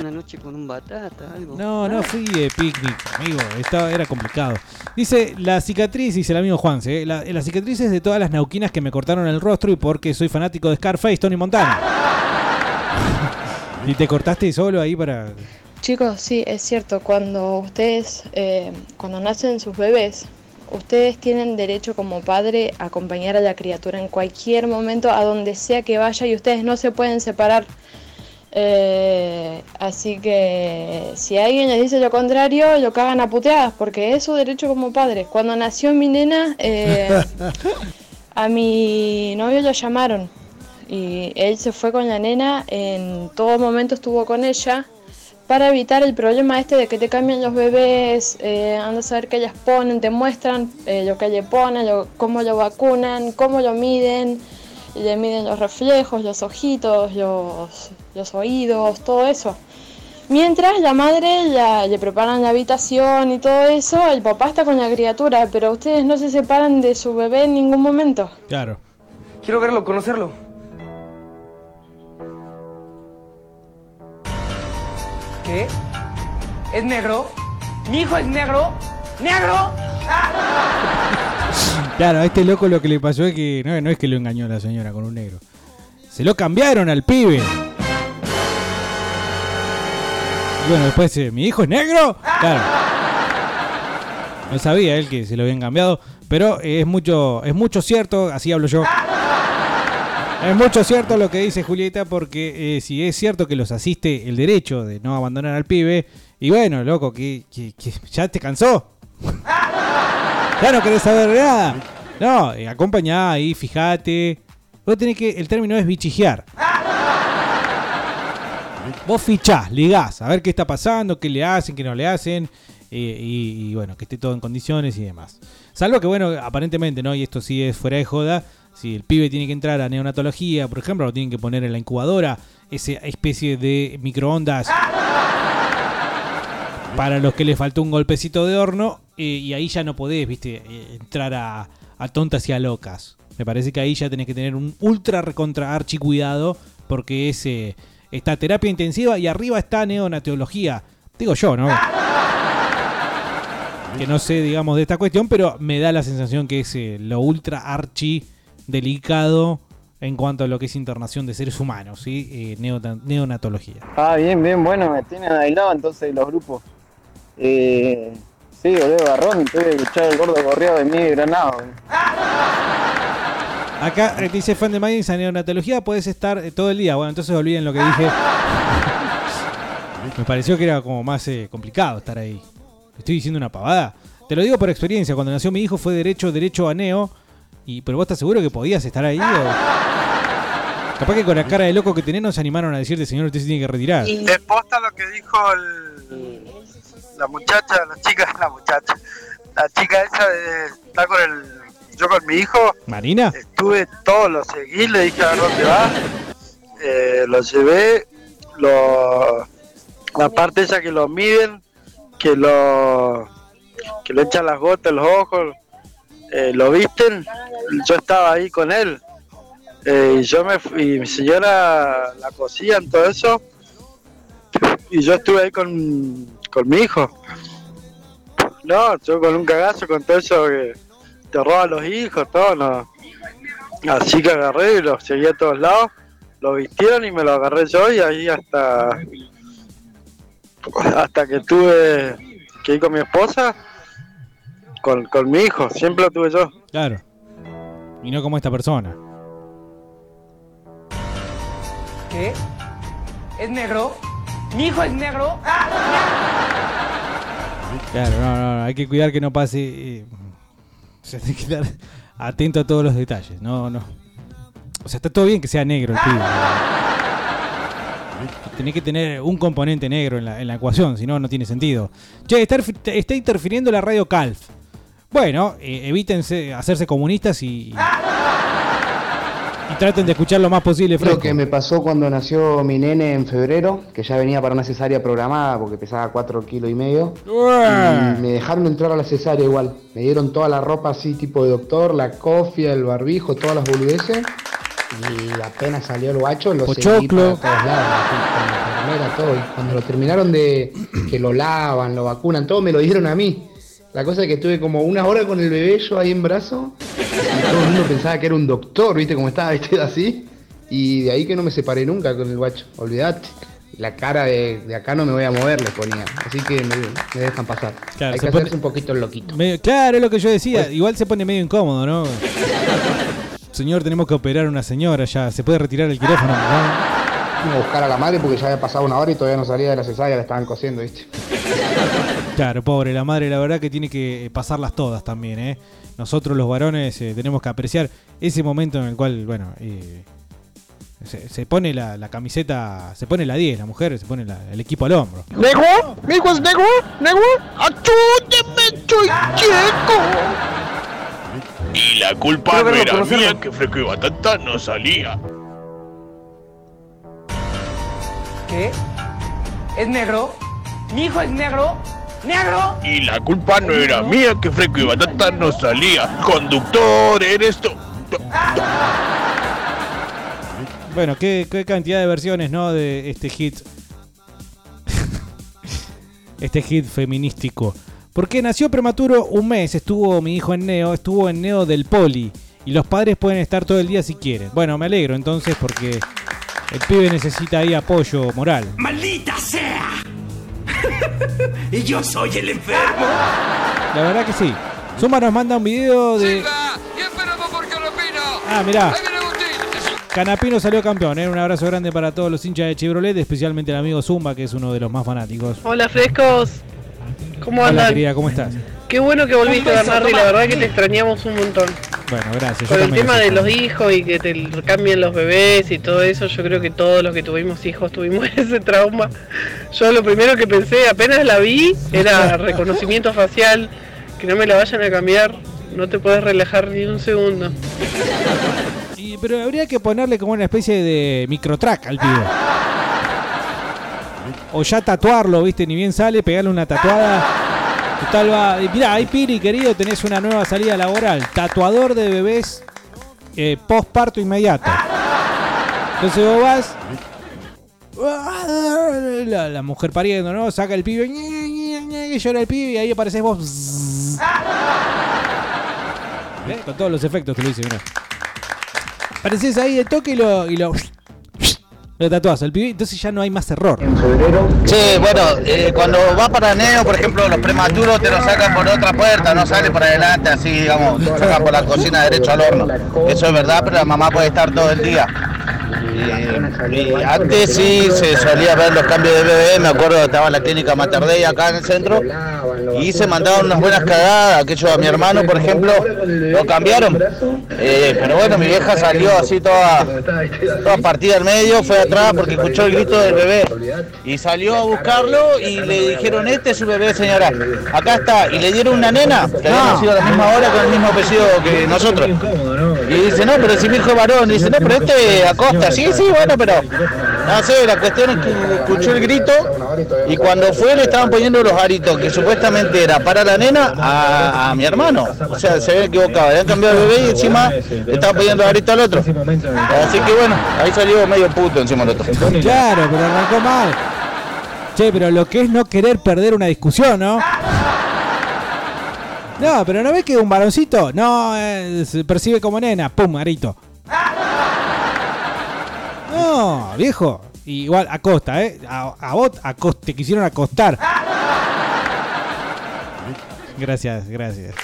una noche con un batata, algo.
No, no fui de picnic, amigo. Estaba, era complicado. Dice la cicatriz, dice el amigo Juanse. eh, La, la cicatriz es de todas las nauquinas que me cortaron el rostro y porque soy fanático de Scarface, Tony Montana. Y te cortaste solo ahí para.
Chicos, sí, es cierto, cuando ustedes, eh, cuando nacen sus bebés, ustedes tienen derecho como padre a acompañar a la criatura en cualquier momento, a donde sea que vaya, y ustedes no se pueden separar. Eh, así que si alguien les dice lo contrario, lo cagan a puteadas, porque es su derecho como padre. Cuando nació mi nena, eh, a mi novio lo llamaron y él se fue con la nena, en todo momento estuvo con ella para evitar el problema este de que te cambian los bebés, eh, anda a saber qué ellas ponen, te muestran eh, lo que le ponen, lo- cómo lo vacunan, cómo lo miden, le miden los reflejos, los ojitos, los, los oídos, todo eso. Mientras la madre la- le preparan la habitación y todo eso, el papá está con la criatura, pero ustedes no se separan de su bebé en ningún momento.
Claro.
Quiero verlo, conocerlo. ¿Es negro? ¿Mi hijo es negro? ¿Negro?
Claro, a este loco lo que le pasó es que no, no es que lo engañó la señora con un negro. Se lo cambiaron al pibe. Y bueno, después, eh, ¿mi hijo es negro? Claro. No sabía él que se lo habían cambiado, pero es mucho, es mucho cierto, así hablo yo. Es mucho cierto lo que dice Julieta, porque eh, si es cierto que los asiste el derecho de no abandonar al pibe, y bueno, loco, que, ya te cansó. Ya no querés saber nada. No, eh, acompañá ahí, fíjate. Vos tenés que. El término es bichijear. Vos fichás, ligás, a ver qué está pasando, qué le hacen, qué no le hacen. eh, y bueno, que esté todo en condiciones y demás. Salvo que, bueno, aparentemente, ¿no? Y esto sí es fuera de joda. Si el pibe tiene que entrar a neonatología, por ejemplo, lo tienen que poner en la incubadora, esa especie de microondas para los que le faltó un golpecito de horno, eh, y ahí ya no podés, viste, eh, entrar a, tontas y a locas. Me parece que ahí ya tenés que tener un ultra recontra archi cuidado, porque es eh, está terapia intensiva y arriba está neonatología. Digo yo, ¿no? Que no sé, digamos, de esta cuestión, pero me da la sensación que es lo ultra archi delicado en cuanto a lo que es internación de seres humanos, ¿sí? Eh, neota- neonatología.
Ah, bien, bien, bueno, me tienen aislado entonces los grupos. Eh, sí, boludo, garrón, tengo que escuchar el gordo gorreado de Miguel Granado.
Acá eh, dice fan de a neonatología, puedes estar eh, todo el día. Bueno, entonces olviden lo que dije. Me pareció que era como más eh, complicado estar ahí. Estoy diciendo una pavada. Te lo digo por experiencia. Cuando nació mi hijo fue derecho, derecho a neo. Y, pero vos estás seguro que podías estar ahí. o- Capaz que con la cara de loco que tenés nos animaron a decirte, señor, usted se tiene que retirar.
De posta lo que dijo el- la muchacha, la chica, la muchacha, la chica esa de estar con el, yo con mi hijo,
¿Marina?
estuve todo, lo seguí, le dije a ver dónde va, eh, lo llevé, lo, la parte esa que lo miden, que lo, que le echan las gotas los ojos, eh, lo visten, yo estaba ahí con él, eh, y yo me y mi señora la cosían todo eso, y yo estuve ahí con, con mi hijo. No, yo con un cagazo con todo eso que te roban los hijos, todo, no. Así que agarré y lo seguí a todos lados, lo vistieron y me lo agarré yo y ahí hasta hasta que tuve que ir con mi esposa, con, con mi hijo, siempre lo tuve yo.
Claro. Y no como esta persona.
¿Qué? ¿Es negro? ¿Mi hijo es negro?
Claro, no, no, no, hay que cuidar que no pase. eh, o sea, hay que estar atento a todos los detalles. No, no. O sea, está todo bien que sea negro el pibe. Tenés que tener un componente negro en la, en la ecuación, si no, no tiene sentido. Che, está, está interfiriendo la radio Calf. Bueno, eh, evítense hacerse comunistas y, y traten de escuchar lo más posible
Lo que me pasó cuando nació mi nene en febrero, que ya venía para una cesárea programada porque pesaba 4 kilos y medio. Y me dejaron entrar a la cesárea igual. Me dieron toda la ropa así tipo de doctor, la cofia, el barbijo, todas las boludeces. Y apenas salió el guacho, lo seguí
Pochoclo.
para todos lados, así, con la enfermera, todo. Y cuando lo terminaron de que lo lavan, lo vacunan, todo, me lo dieron a mí. La cosa es que estuve como una hora con el bebé yo ahí en brazo. Y todo el mundo pensaba que era un doctor, ¿viste? Como estaba vestido así. Y de ahí que no me separé nunca con el guacho, olvidate. La cara de, de acá no me voy a mover, le ponía. Así que me, me dejan pasar.
Claro,
Hay que
pone-
hacerse un poquito loquito.
Medio- claro, es lo que yo decía. Igual se pone medio incómodo, ¿no? Señor, tenemos que operar a una señora ya. ¿Se puede retirar el quirófano? ¿no?
A buscar a la madre porque ya había pasado una hora y todavía no salía de la cesárea, la estaban cosiendo, ¿viste?
Claro, pobre, la madre, la verdad que tiene que eh, pasarlas todas también, ¿eh? Nosotros los varones eh, tenemos que apreciar ese momento en el cual, bueno, eh, se, se pone la, la camiseta, se pone la 10, la mujer se pone la- el equipo al hombro.
¿Negro? ¿Mi hijo es negro? ¿Negro? ¡Achúdeme, soy checo!
Y la culpa no era mía que Fresco y Batata no salía.
¿Qué? ¿Es negro? ¿Mi hijo es negro? ¿Negro?
Y la culpa no era mía que Fresco y Batata no salía. Conductor, eres tú.
Bueno, qué, qué cantidad de versiones, ¿no? De este hit. este hit feminístico. Porque nació prematuro un mes, estuvo mi hijo en Neo, estuvo en Neo del Poli. Y los padres pueden estar todo el día si quieren. Bueno, me alegro entonces porque el pibe necesita ahí apoyo moral.
¡Maldita sea! y yo soy el enfermo.
La verdad que sí. Suma nos manda un video de. Ah, mirá. Canapino salió campeón, ¿eh? Un abrazo grande para todos los hinchas de Chevrolet, especialmente el amigo Zumba, que es uno de los más fanáticos.
Hola frescos, ¿cómo
Hola,
andan?
querida, ¿cómo estás?
Qué bueno que volviste, y la verdad que te extrañamos un montón.
Bueno, gracias.
Con el tema de los hijos y que te cambien los bebés y todo eso, yo creo que todos los que tuvimos hijos tuvimos ese trauma. Yo lo primero que pensé, apenas la vi, era reconocimiento facial, que no me la vayan a cambiar. No te puedes relajar ni un segundo.
Y- pero habría que ponerle como una especie de microtrack al pibe. O ya tatuarlo, viste, ni bien sale, pegarle una tatuada. Total va. y Mirá, ahí Piri, querido, tenés una nueva salida laboral. Tatuador de bebés eh, postparto inmediato. Entonces vos vas. La, mujer pariendo, ¿no? Saca el pibe. Que llora el pibe y ahí apareces vos. ¿Ves? Con todos los efectos te lo hice, mirá. Apareces ahí de toque y lo. Y lo lo tatuás al pibe, entonces ya no hay más error.
Sí, bueno, eh, cuando va para neo, por ejemplo, los prematuros te lo sacan por otra puerta, no sale por adelante, así, digamos, te sacan por la cocina derecho al horno. Eso es verdad, pero la mamá puede estar todo el día. Y, y antes sí se solía ver los cambios de bebé, me acuerdo que estaba en la clínica Mater Dei acá en el centro, y se mandaban unas buenas cagadas, aquello a mi hermano, por ejemplo, lo cambiaron. Eh, pero bueno, mi vieja salió así toda, toda partida al medio, fue atrás porque escuchó el grito del bebé. y salió a buscarlo y le dijeron, este es su bebé señora, acá está, y le dieron una nena que había nacido a la misma hora con el mismo apellido que nosotros. Y dice, no, pero si mi hijo es varón, y dice, no, pero este acosta, sí, sí, bueno, pero no sé, la cuestión es que escuchó el grito y cuando fue le estaban poniendo los aritos que supuestamente era para la nena a, a mi hermano. O sea, se había equivocado, habían cambiado el bebé y encima le estaban poniendo los aritos al otro. Así que bueno, ahí salió medio puto encima del otro.
Claro, pero arrancó mal. Che, pero lo que es no querer perder una discusión, ¿no? No, pero ¿no ves que un varoncito? No, eh, se percibe como nena. Pum, arito. No, viejo. Igual acosta, ¿eh? A, a vos te quisieron acostar. Gracias, gracias.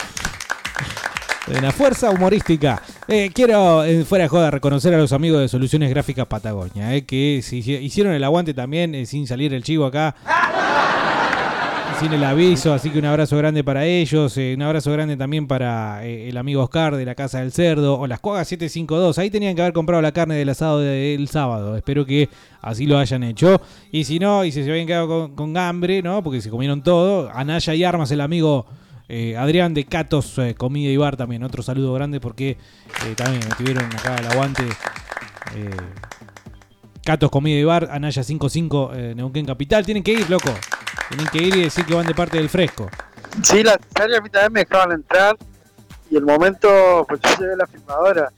De una fuerza humorística. Eh, quiero, eh, fuera de joda, reconocer a los amigos de Soluciones Gráficas Patagonia, eh, que se hici- hicieron el aguante también eh, sin salir el chivo acá. Sin el aviso, así que un abrazo grande para ellos, eh, un abrazo grande también para eh, el amigo Oscar de la Casa del Cerdo o las Cuagas 752. Ahí tenían que haber comprado la carne del asado del sábado. Espero que así lo hayan hecho. Y si no, y si se habían quedado con, con hambre, ¿no? Porque se comieron todo. Anaya y Armas, el amigo eh, Adrián de Catos eh, Comida y Bar también. Otro saludo grande porque eh, también me tuvieron acá el aguante. Catos Comida y Bar, Anaya 55, eh, Neuquén Capital. Tienen que ir, loco. Tienen que ir y decir que van de parte del fresco.
Sí, la cesárea a mí también me dejaban entrar y el momento, pues yo llevé la filmadora,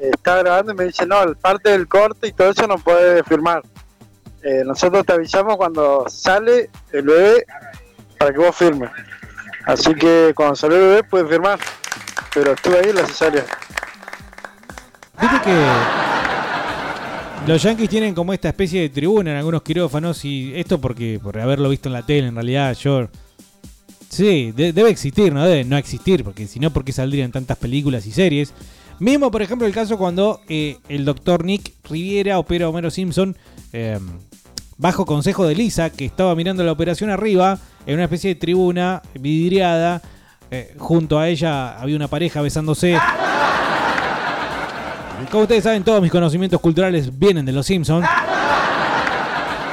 eh, estaba grabando y me dice, no, el parte del corte y todo eso no puede firmar. Eh, nosotros te avisamos cuando sale el bebé para que vos firmes. Así que cuando sale el bebé puedes firmar. Pero estuve ahí en la cesárea.
Viste que los Yankees tienen como esta especie de tribuna en algunos quirófanos y esto porque por haberlo visto en la tele, en realidad yo... Sí, de- debe existir, no debe no existir, porque si no, ¿por qué saldrían tantas películas y series? Mismo, por ejemplo, el caso cuando eh, el doctor Nick Riviera opera a Homero Simpson eh, bajo consejo de Lisa, que estaba mirando la operación arriba, en una especie de tribuna vidriada. eh, junto a ella había una pareja besándose. Como ustedes saben, todos mis conocimientos culturales vienen de los Simpsons.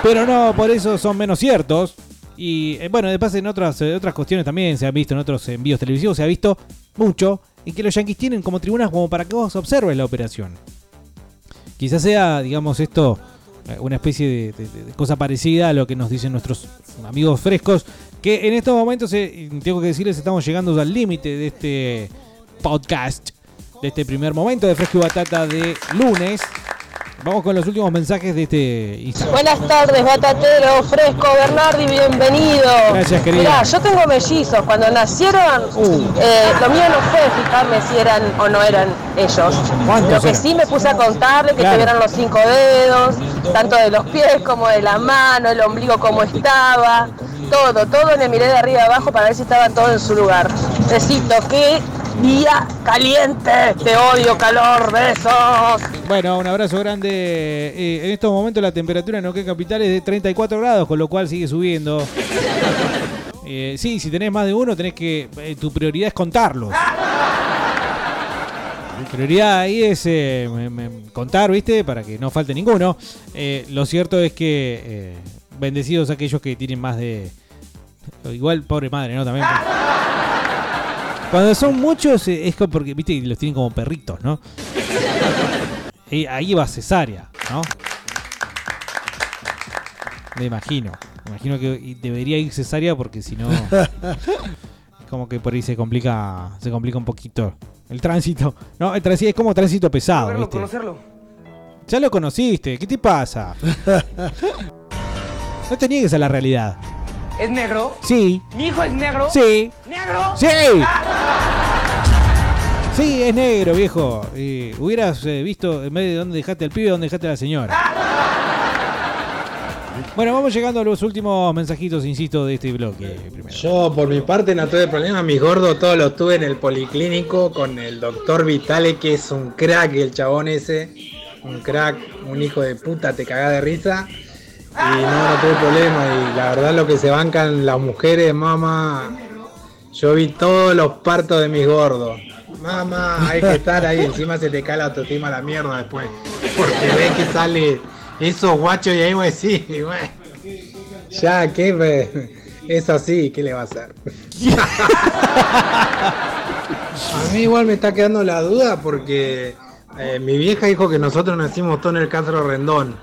Pero no por eso son menos ciertos. Y eh, bueno, de paso en otras, eh, otras cuestiones también se han visto en otros envíos televisivos, se ha visto mucho en que los Yankees tienen como tribunas como para que vos observes la operación. Quizás sea, digamos, esto eh, una especie de, de- cosa parecida a lo que nos dicen nuestros amigos frescos, que en estos momentos, tengo que decirles, estamos llegando al límite de este podcast, de este primer momento de Fresco y Batata de lunes. Vamos con los últimos mensajes de este Instagram.
Buenas tardes, Batatero, Fresco, Bernardi, bienvenido.
Gracias, querida. Uh.
Mirá, yo tengo mellizos. Cuando nacieron, eh, lo mío no fue fijarme si eran o no eran ellos.
¿Cuántos
Lo que
eran?
sí me puse a contarle que
Claro.
tuvieran los cinco dedos, tanto de los pies como de la mano, el ombligo como estaba. Todo, todo le miré de arriba abajo para ver si estaban todos en su lugar. Besito, qué día caliente. Te odio, calor, besos.
Bueno, un abrazo grande. Eh, en estos momentos la temperatura en Neuquén Capital es de 34 grados, con lo cual sigue subiendo. Eh, sí, si tenés más de uno, tenés que. eh, tu prioridad es contarlos. Mi prioridad ahí es eh, contar, ¿viste? Para que no falte ninguno. Eh, lo cierto es que eh, bendecidos aquellos que tienen más de. Igual, pobre madre, ¿no? También. Cuando son muchos eh, es como porque, viste, los tienen como perritos, ¿no? Y ahí va cesárea, ¿no? Me imagino. Me imagino que debería ir cesárea porque si no. como que por ahí se complica. Se complica un poquito. El tránsito. No, el tránsito es como tránsito pesado,
Verlo,
¿viste?
conocerlo.
Ya lo conociste, ¿qué te pasa? No te niegues a la realidad.
¿Es negro?
Sí.
¿Mi hijo es negro?
Sí.
¿Negro?
¡Sí! Sí, es negro, viejo. Eh, hubieras eh, visto en vez de dónde dejaste al pibe, dónde dejaste a la señora. Bueno, vamos llegando a los últimos mensajitos, insisto, de este bloque. Primero.
Yo, por mi parte, no tuve problema. Mis gordos todos los tuve en el policlínico con el doctor Vitale, que es un crack, el chabón ese. Un crack, un hijo de puta, te cagás de risa. Y no, no tuve problema. Y la verdad, lo que se bancan las mujeres, mamá. Yo vi todos los partos de mis gordos. Mamá, hay que estar ahí. Encima se te cae la autoestima a la mierda después. Porque ves que sale esos guachos y ahí vos decís, bueno, ya, ¿qué? ve? Es así, ¿qué le va a hacer? a mí igual me está quedando la duda porque eh, mi vieja dijo que nosotros nacimos todos en el Castro Rendón.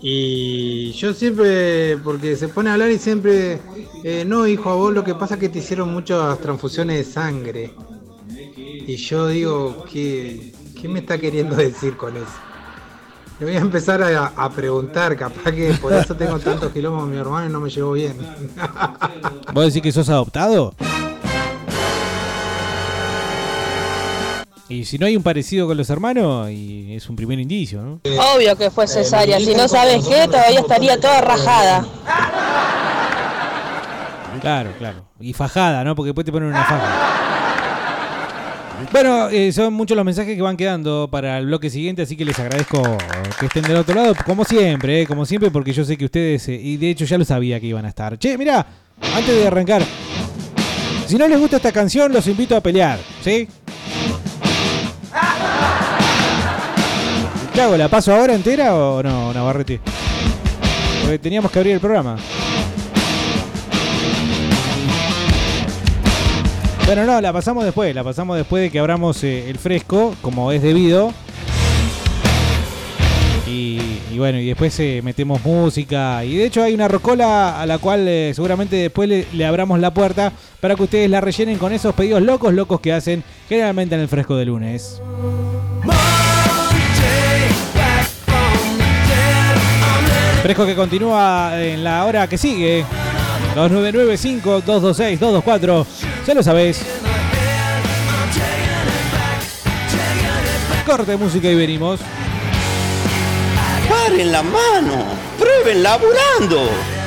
Y yo siempre, porque se pone a hablar y siempre, eh, no hijo, a vos lo que pasa es que te hicieron muchas transfusiones de sangre. Y yo digo, ¿qué, qué me está queriendo decir con eso? Le voy a empezar a, a preguntar, capaz que por eso tengo tantos kilómetros mi hermano y no me llevo bien.
¿Vos decís que sos adoptado? Y si no hay un parecido con los hermanos, y es un primer indicio, ¿no?
Obvio que fue cesárea. Si no sabes qué, todavía estaría toda rajada.
Claro, claro. Y fajada, ¿no? Porque después te ponen una faja. Bueno, eh, son muchos los mensajes que van quedando para el bloque siguiente, así que les agradezco que estén del otro lado, como siempre, eh, como siempre, porque yo sé que ustedes, eh, y de hecho ya lo sabía que iban a estar. Che, mira, antes de arrancar, si no les gusta esta canción, los invito a pelear, ¿sí? ¿Qué? ¿La paso ahora entera o no, Navarrete? Porque teníamos que abrir el programa. Bueno, no, la pasamos después, la pasamos después de que abramos eh, el fresco, como es debido. Y, bueno, y después eh, metemos música. Y de hecho hay una rocola a la cual eh, seguramente después le, abramos la puerta para que ustedes la rellenen con esos pedidos locos, locos que hacen generalmente en el fresco de lunes. Fresco que continúa en la hora que sigue. 2995-226-224. Ya lo sabés. Corte música y venimos.
¡Paren la mano! ¡Prueben laburando!